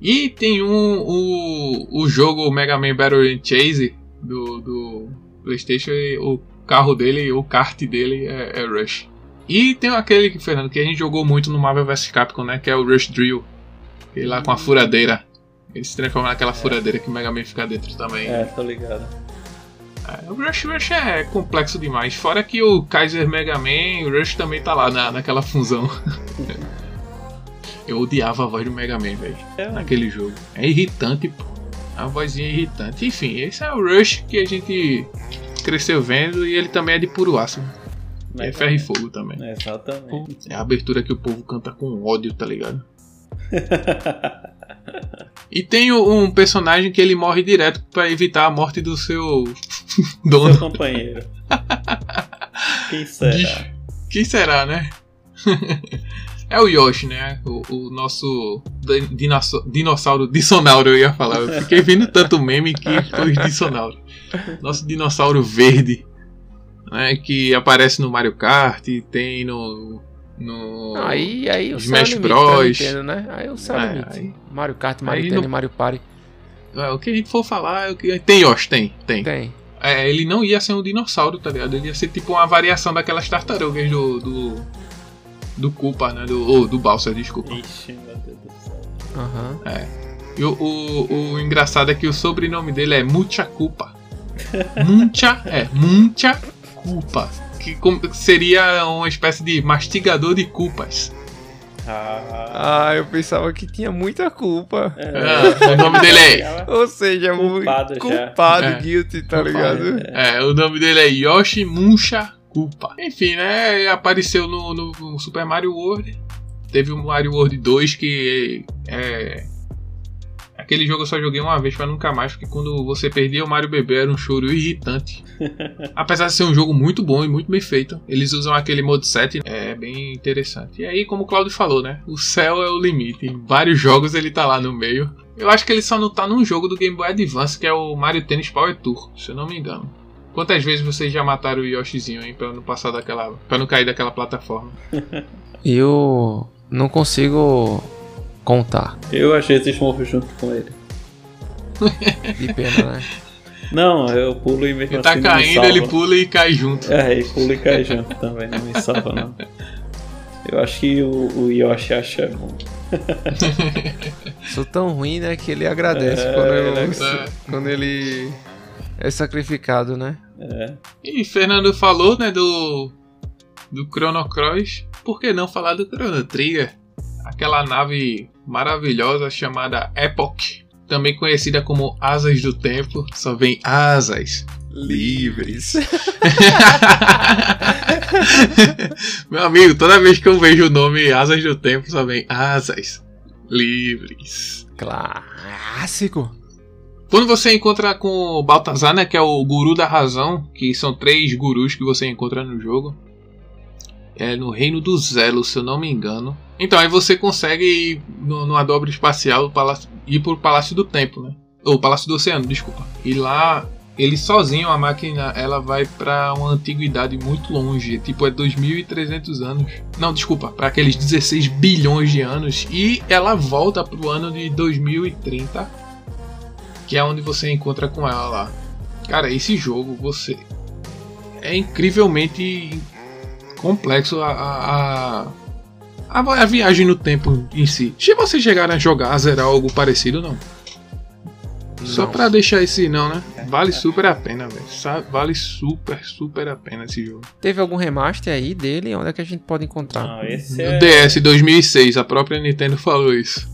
Speaker 3: E tem um o, o jogo Mega Man Battle and Chase do, do PlayStation, e o carro dele, o kart dele é, é Rush. E tem aquele, Fernando, que a gente jogou muito no Marvel vs Capcom, né? Que é o Rush Drill. Ele lá com a furadeira. Ele se transforma naquela furadeira que o Mega Man fica dentro também.
Speaker 2: É, tô ligado.
Speaker 3: É, o Rush Rush é complexo demais. Fora que o Kaiser Mega Man, o Rush também tá lá na, naquela fusão. Eu odiava a voz do Mega Man, velho
Speaker 2: É,
Speaker 3: naquele jogo. É irritante, pô. A vozinha é irritante. Enfim, esse é o Rush que a gente cresceu vendo e ele também é de puro aço. É ferro e
Speaker 2: Man.
Speaker 3: fogo também.
Speaker 2: Exatamente.
Speaker 3: É a abertura que o povo canta com ódio, tá ligado? E tem um personagem que ele morre direto pra evitar a morte do seu dono.
Speaker 2: Seu companheiro. Quem será?
Speaker 3: Quem será, né? é o Yoshi, né? O, o nosso dinossauro dissonauro, eu ia falar. Eu fiquei vendo tanto meme que foi os dissonauros. Nosso dinossauro verde, né? Que aparece no Mario Kart, tem no. no
Speaker 4: Aí, aí o
Speaker 3: Smash
Speaker 4: é
Speaker 3: Bros.
Speaker 4: Nintendo, né? Aí o céu é
Speaker 3: É, aí-
Speaker 4: Mario Kart, Mario Tennis,
Speaker 3: não-
Speaker 4: Mario Party.
Speaker 3: É, o que a gente for falar é o que. Tem Yoshi, tem, tem.
Speaker 4: Tem.
Speaker 3: É, ele não ia ser um dinossauro, tá ligado? Ele ia ser tipo uma variação daquelas tartarugas do. do. do Koopa, né? Do, ou do Bowser, desculpa.
Speaker 2: Ixi, meu Deus do céu.
Speaker 4: Aham.
Speaker 3: E o, o, o engraçado é que o sobrenome dele é Mucha Culpa. Muncha, é, Muncha Culpa. Que seria uma espécie de mastigador de culpas.
Speaker 2: Ah,
Speaker 4: Ah, eu pensava que tinha muita culpa.
Speaker 3: É, o nome dele é.
Speaker 4: Ou seja,
Speaker 2: Culpado
Speaker 4: muito
Speaker 2: já.
Speaker 4: culpado,
Speaker 3: É.
Speaker 4: guilty, tá
Speaker 3: Culpado,
Speaker 4: ligado?
Speaker 3: É, o nome dele é Yoshi Muncha Culpa. Enfim, né? Apareceu no, no- no Super Mario World. Teve o Mario World 2 que é. Aquele jogo eu só joguei uma vez pra nunca mais, porque quando você perdia o Mario Bebê era um choro irritante. Apesar de ser um jogo muito bom e muito bem feito, eles usam aquele mode 7, é bem interessante. E aí, como o Claudio falou, né? O céu é o limite. Em vários jogos ele tá lá no meio. Eu acho que ele só não tá num jogo do Game Boy Advance, que é o Mario Tennis Power Tour, se eu não me engano. Quantas vezes vocês já mataram o Yoshizinho, hein, pra não passar daquela. pra não cair daquela plataforma?
Speaker 4: Eu não consigo contar.
Speaker 2: eu achei esse Smurf junto com ele.
Speaker 4: De pena, né?
Speaker 2: Não, eu pulo e mesmo
Speaker 3: Ele tá
Speaker 2: assim não me
Speaker 3: caindo,
Speaker 2: salva.
Speaker 3: ele pula e cai junto.
Speaker 2: É, e pulo e cai junto também, não me salva não. Eu acho que o, o Yoshi acha bom.
Speaker 4: Sou tão ruim, né, que ele agradece
Speaker 2: É,
Speaker 4: quando, eu-
Speaker 2: ele
Speaker 3: é.
Speaker 4: quando ele é sacrificado, né?
Speaker 2: É.
Speaker 3: E Fernando falou, né, do. do Chrono Cross. Por que não falar do Chrono Trigger? Aquela nave maravilhosa chamada Epoch. Também conhecida como Asas do Tempo. Só vem asas.
Speaker 4: Livres.
Speaker 3: Meu amigo, toda vez que eu vejo o nome Asas do Tempo, só vem asas livres.
Speaker 4: Clássico.
Speaker 3: Quando você encontra com o Baltazar, né, que é o guru da razão, que são três gurus que você encontra no jogo, é no Reino do Zelo, se eu não me engano. Então aí você consegue ir numa dobra espacial ir pro Palácio do Tempo, né? Ou Palácio do Oceano, desculpa. E lá ele sozinho a máquina ela vai pra uma antiguidade muito longe, tipo é 2300 anos. Não, desculpa, para aqueles 16 bilhões de anos e ela volta pro ano de 2030 que é onde você encontra com ela lá. Cara, esse jogo você é incrivelmente complexo a, a, a, a viagem no tempo em si. Se vocês chegarem a jogar, a zerar algo parecido, não. Só
Speaker 4: Não.
Speaker 3: pra deixar esse não, né? Vale super a pena, velho. Vale super, super a pena esse jogo.
Speaker 4: Teve algum remaster aí dele? Onde é que a gente pode encontrar?
Speaker 2: Não, esse é.
Speaker 3: DS 2006, a própria Nintendo falou isso.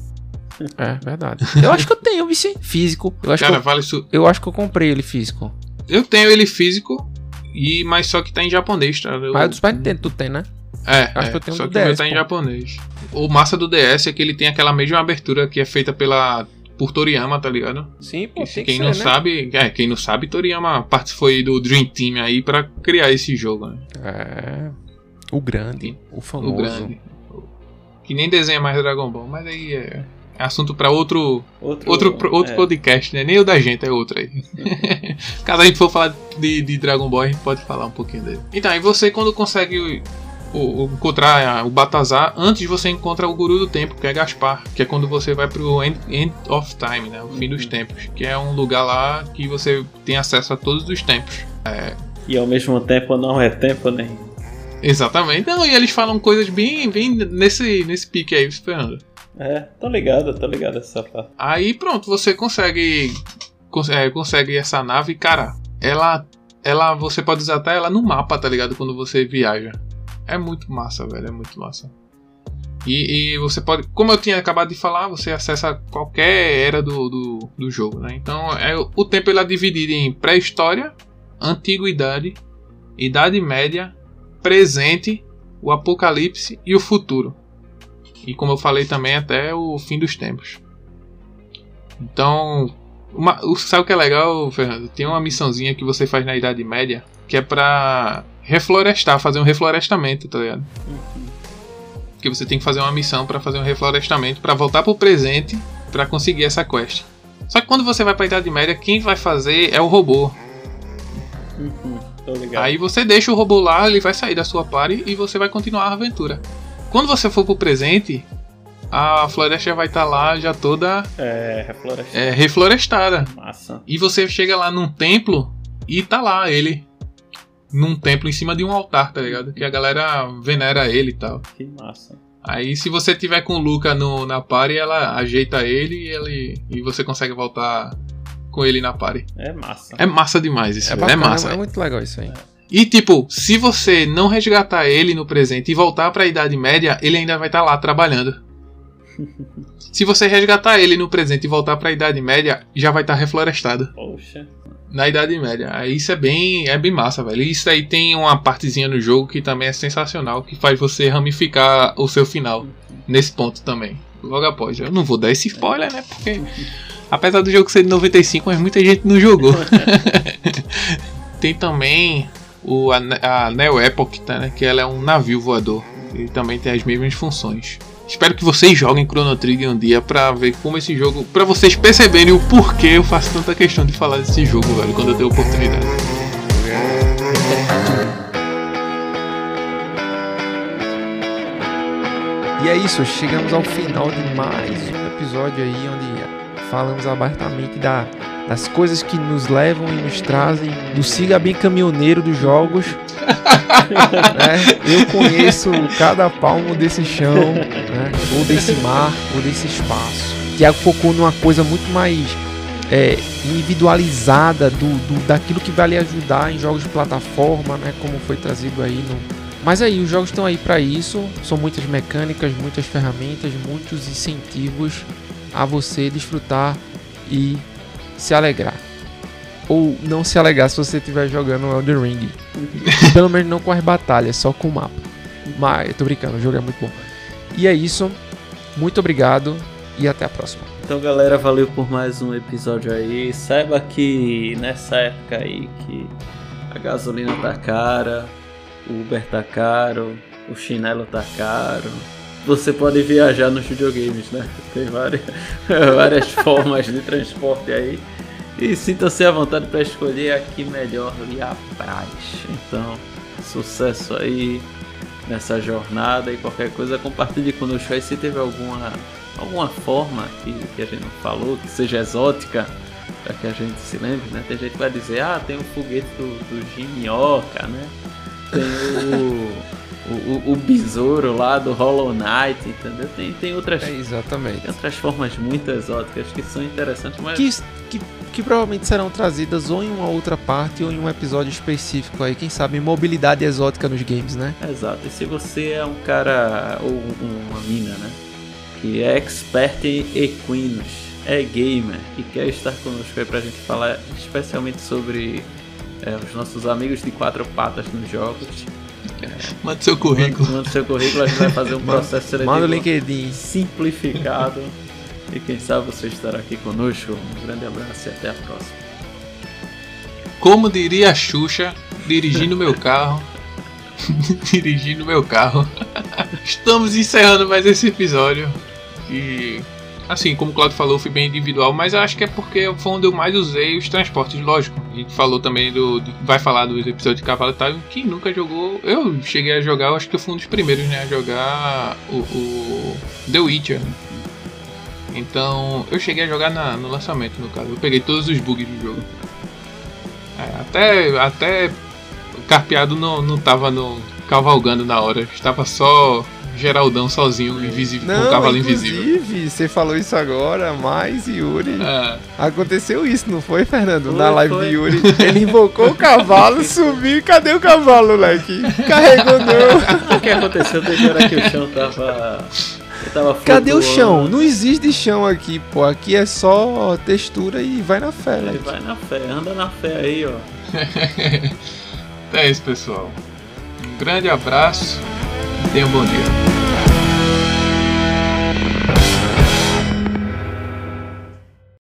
Speaker 4: É, verdade. Eu acho que eu tenho, vice, físico. Eu acho,
Speaker 3: Cara,
Speaker 4: que
Speaker 3: vale su
Speaker 4: eu, eu acho que eu comprei ele físico.
Speaker 3: Eu tenho ele físico, e mas só que tá em japonês, tá? Eu-
Speaker 4: Mas o do Super Nintendo tu tem, né?
Speaker 3: É,
Speaker 4: Acho
Speaker 3: é,
Speaker 4: que eu tenho
Speaker 3: só
Speaker 4: do
Speaker 3: que o meu
Speaker 4: DS,
Speaker 3: tá em japonês. O massa do DS é que ele tem aquela mesma abertura que é feita pela por Toriyama, tá ligado?
Speaker 4: Sim, pô, tem que
Speaker 3: quem
Speaker 4: ser,
Speaker 3: não
Speaker 4: né?
Speaker 3: sabe, é, quem não sabe, Toriyama participou aí do Dream Team aí pra criar esse jogo, né?
Speaker 4: É. O grande, o famoso.
Speaker 3: O grande. Que nem desenha mais Dragon Ball, mas aí é, é assunto pra outro
Speaker 2: Outro,
Speaker 3: outro outro
Speaker 2: é,
Speaker 3: podcast, né? Nem o da gente, é outro aí. Caso a gente for falar de, de Dragon Ball, a gente pode falar um pouquinho dele. Então, e você quando consegue o- o- encontrar o Batazar, antes você encontra o Guru do Tempo, que é Gaspar, que é quando você vai pro End, End of Time, né? O fim dos tempos, que é um lugar lá que você tem acesso a todos os tempos.
Speaker 2: E ao mesmo tempo não é tempo nem.
Speaker 3: Exatamente. Não, e eles falam coisas bem, bem nesse, nesse pique aí, Fernando.
Speaker 2: É, tô ligado, tô ligado essa parte.
Speaker 3: Aí pronto, você consegue cons- é, consegue essa nave, cara. Ela ela você pode até ela no mapa, tá ligado? Quando você viaja. É muito massa, velho, é muito massa. E, e você pode, como eu tinha acabado de falar, você acessa qualquer era do, do, do jogo, né? Então é, o tempo ele é dividido em pré-história, antiguidade, idade média, presente, o apocalipse e o futuro. E como eu falei também, até o fim dos tempos. Então, uma, sabe o que é legal, Fernando? Tem uma missãozinha que você faz na Idade Média que é pra reflorestar, fazer um reflorestamento, tá ligado? Que você tem que fazer uma missão pra fazer um reflorestamento pra voltar pro presente pra conseguir essa quest. Só que quando você vai pra Idade Média, quem vai fazer é o robô.
Speaker 2: Uhum.
Speaker 3: Aí você deixa o robô lá, ele vai sair da sua party e você vai continuar a aventura. Quando você for pro presente, a floresta já vai estar lá, já toda
Speaker 2: É, reflorestar.
Speaker 3: é, reflorestada.
Speaker 2: Massa.
Speaker 3: E você chega lá num templo e tá lá ele. Num templo em cima de um altar, tá ligado? Que a galera venera ele e tal.
Speaker 2: Que massa.
Speaker 3: Aí se você tiver com o Luca no, na party, ela ajeita ele e, ele e você consegue voltar com ele na party.
Speaker 2: É massa.
Speaker 3: É massa demais isso,
Speaker 4: É
Speaker 3: é,
Speaker 4: bacana,
Speaker 3: massa.
Speaker 4: é muito legal isso aí.
Speaker 3: E tipo, se você não resgatar ele no presente e voltar pra Idade Média, ele ainda vai estar lá trabalhando. Se você resgatar ele no presente e voltar pra Idade Média, já vai estar reflorestado
Speaker 2: Poxa.
Speaker 3: na Idade Média. Aí isso é bem, é bem massa, velho. Isso aí tem uma partezinha no jogo que também é sensacional, que faz você ramificar o seu final nesse ponto também. Logo após. Eu não vou dar esse spoiler, né? Porque apesar do jogo ser de 95, mas muita gente não jogou. tem também o, a, a Neo Epoch, tá, né? Que ela é um navio voador. E também tem as mesmas funções. Espero que vocês joguem Chrono Trigger um dia pra ver como esse jogo. Pra vocês perceberem o porquê eu faço tanta questão de falar desse jogo, velho, quando eu tenho oportunidade.
Speaker 4: E é isso, chegamos ao final de mais um episódio aí onde falamos abertamente da, das coisas que nos levam e nos trazem do siga bem caminhoneiro dos jogos. né? Eu conheço cada palmo desse chão, né? ou desse mar, ou desse espaço. Tiago focou numa coisa muito mais é, individualizada do, do- daquilo que vai lhe ajudar em jogos de plataforma, né? Como foi trazido aí no, mas aí, os jogos estão aí para isso. São muitas mecânicas, muitas ferramentas, muitos incentivos a você desfrutar e se alegrar. Ou não se alegrar se você estiver jogando Elden Ring. Pelo menos não com as batalhas, só com o mapa. Mas, eu tô brincando, o jogo é muito bom. E é isso. Muito obrigado e até a próxima.
Speaker 2: Então, galera, valeu por mais um episódio aí. Saiba que nessa época aí que a gasolina tá cara, o Uber tá caro, o chinelo tá caro. Você pode viajar nos videogames, né? Tem várias, várias formas de transporte aí. E sinta-se à vontade para escolher a que melhor lhe apraz. Então, sucesso aí nessa jornada e qualquer coisa compartilhe conosco aí se teve alguma alguma forma que, que a gente não falou, que seja exótica, para que a gente se lembre, né? Tem gente que vai dizer, ah, tem o foguete do, do Jim Minhoca, né? Tem o, o, o, besouro lá do Hollow Knight, entendeu? Tem, tem, outras,
Speaker 4: É exatamente.
Speaker 2: tem outras formas muito exóticas que são interessantes, mas
Speaker 4: Que, que, que provavelmente serão trazidas ou em uma outra parte ou em um episódio específico aí. Quem sabe mobilidade exótica nos games, né?
Speaker 2: Exato, e se você é um cara ou um- uma mina, né? Que é expert em equinos, é gamer e quer estar conosco aí pra gente falar especialmente sobre é, os nossos amigos de quatro patas nos jogos.
Speaker 3: Manda seu currículo.
Speaker 2: Manda seu currículo, a gente vai fazer um processo seletivo
Speaker 4: Manda o LinkedIn.
Speaker 2: simplificado. E quem sabe você estará aqui conosco. Um grande abraço e até a próxima.
Speaker 3: Como diria a Xuxa, dirigindo meu carro. dirigindo meu carro. Estamos encerrando mais esse episódio. E assim, como o Claudio falou, foi bem individual, mas eu acho que é porque foi onde eu mais usei os transportes, lógico. A gente falou também do. vai falar dos episódios de Cavalo Time. Quem nunca jogou. Eu cheguei a jogar, eu acho que eu fui um dos primeiros, né? A jogar o, o The Witcher. Então, eu cheguei a jogar na- no lançamento, no caso. Eu peguei todos os bugs do jogo. É, até, até carpeado não, não tava no, cavalgando na hora. Estava só Geraldão sozinho, invisível, com o cavalo invisível.
Speaker 4: inclusive, você falou isso agora, mas Yuri.
Speaker 3: É,
Speaker 4: Aconteceu isso, não foi, Fernando?
Speaker 2: Foi,
Speaker 4: Na live
Speaker 2: foi.
Speaker 4: de Yuri. Ele invocou o cavalo, subiu e cadê o cavalo, moleque? Carregou não.
Speaker 2: O que aconteceu desde hora que o chão tava.
Speaker 4: Cadê o chão? Não existe chão aqui, pô. Aqui é só textura e vai na fé,
Speaker 2: Ele
Speaker 4: moleque.
Speaker 2: vai na fé, anda na fé aí, ó.
Speaker 3: é isso, pessoal. Um grande abraço tenham um bom dia.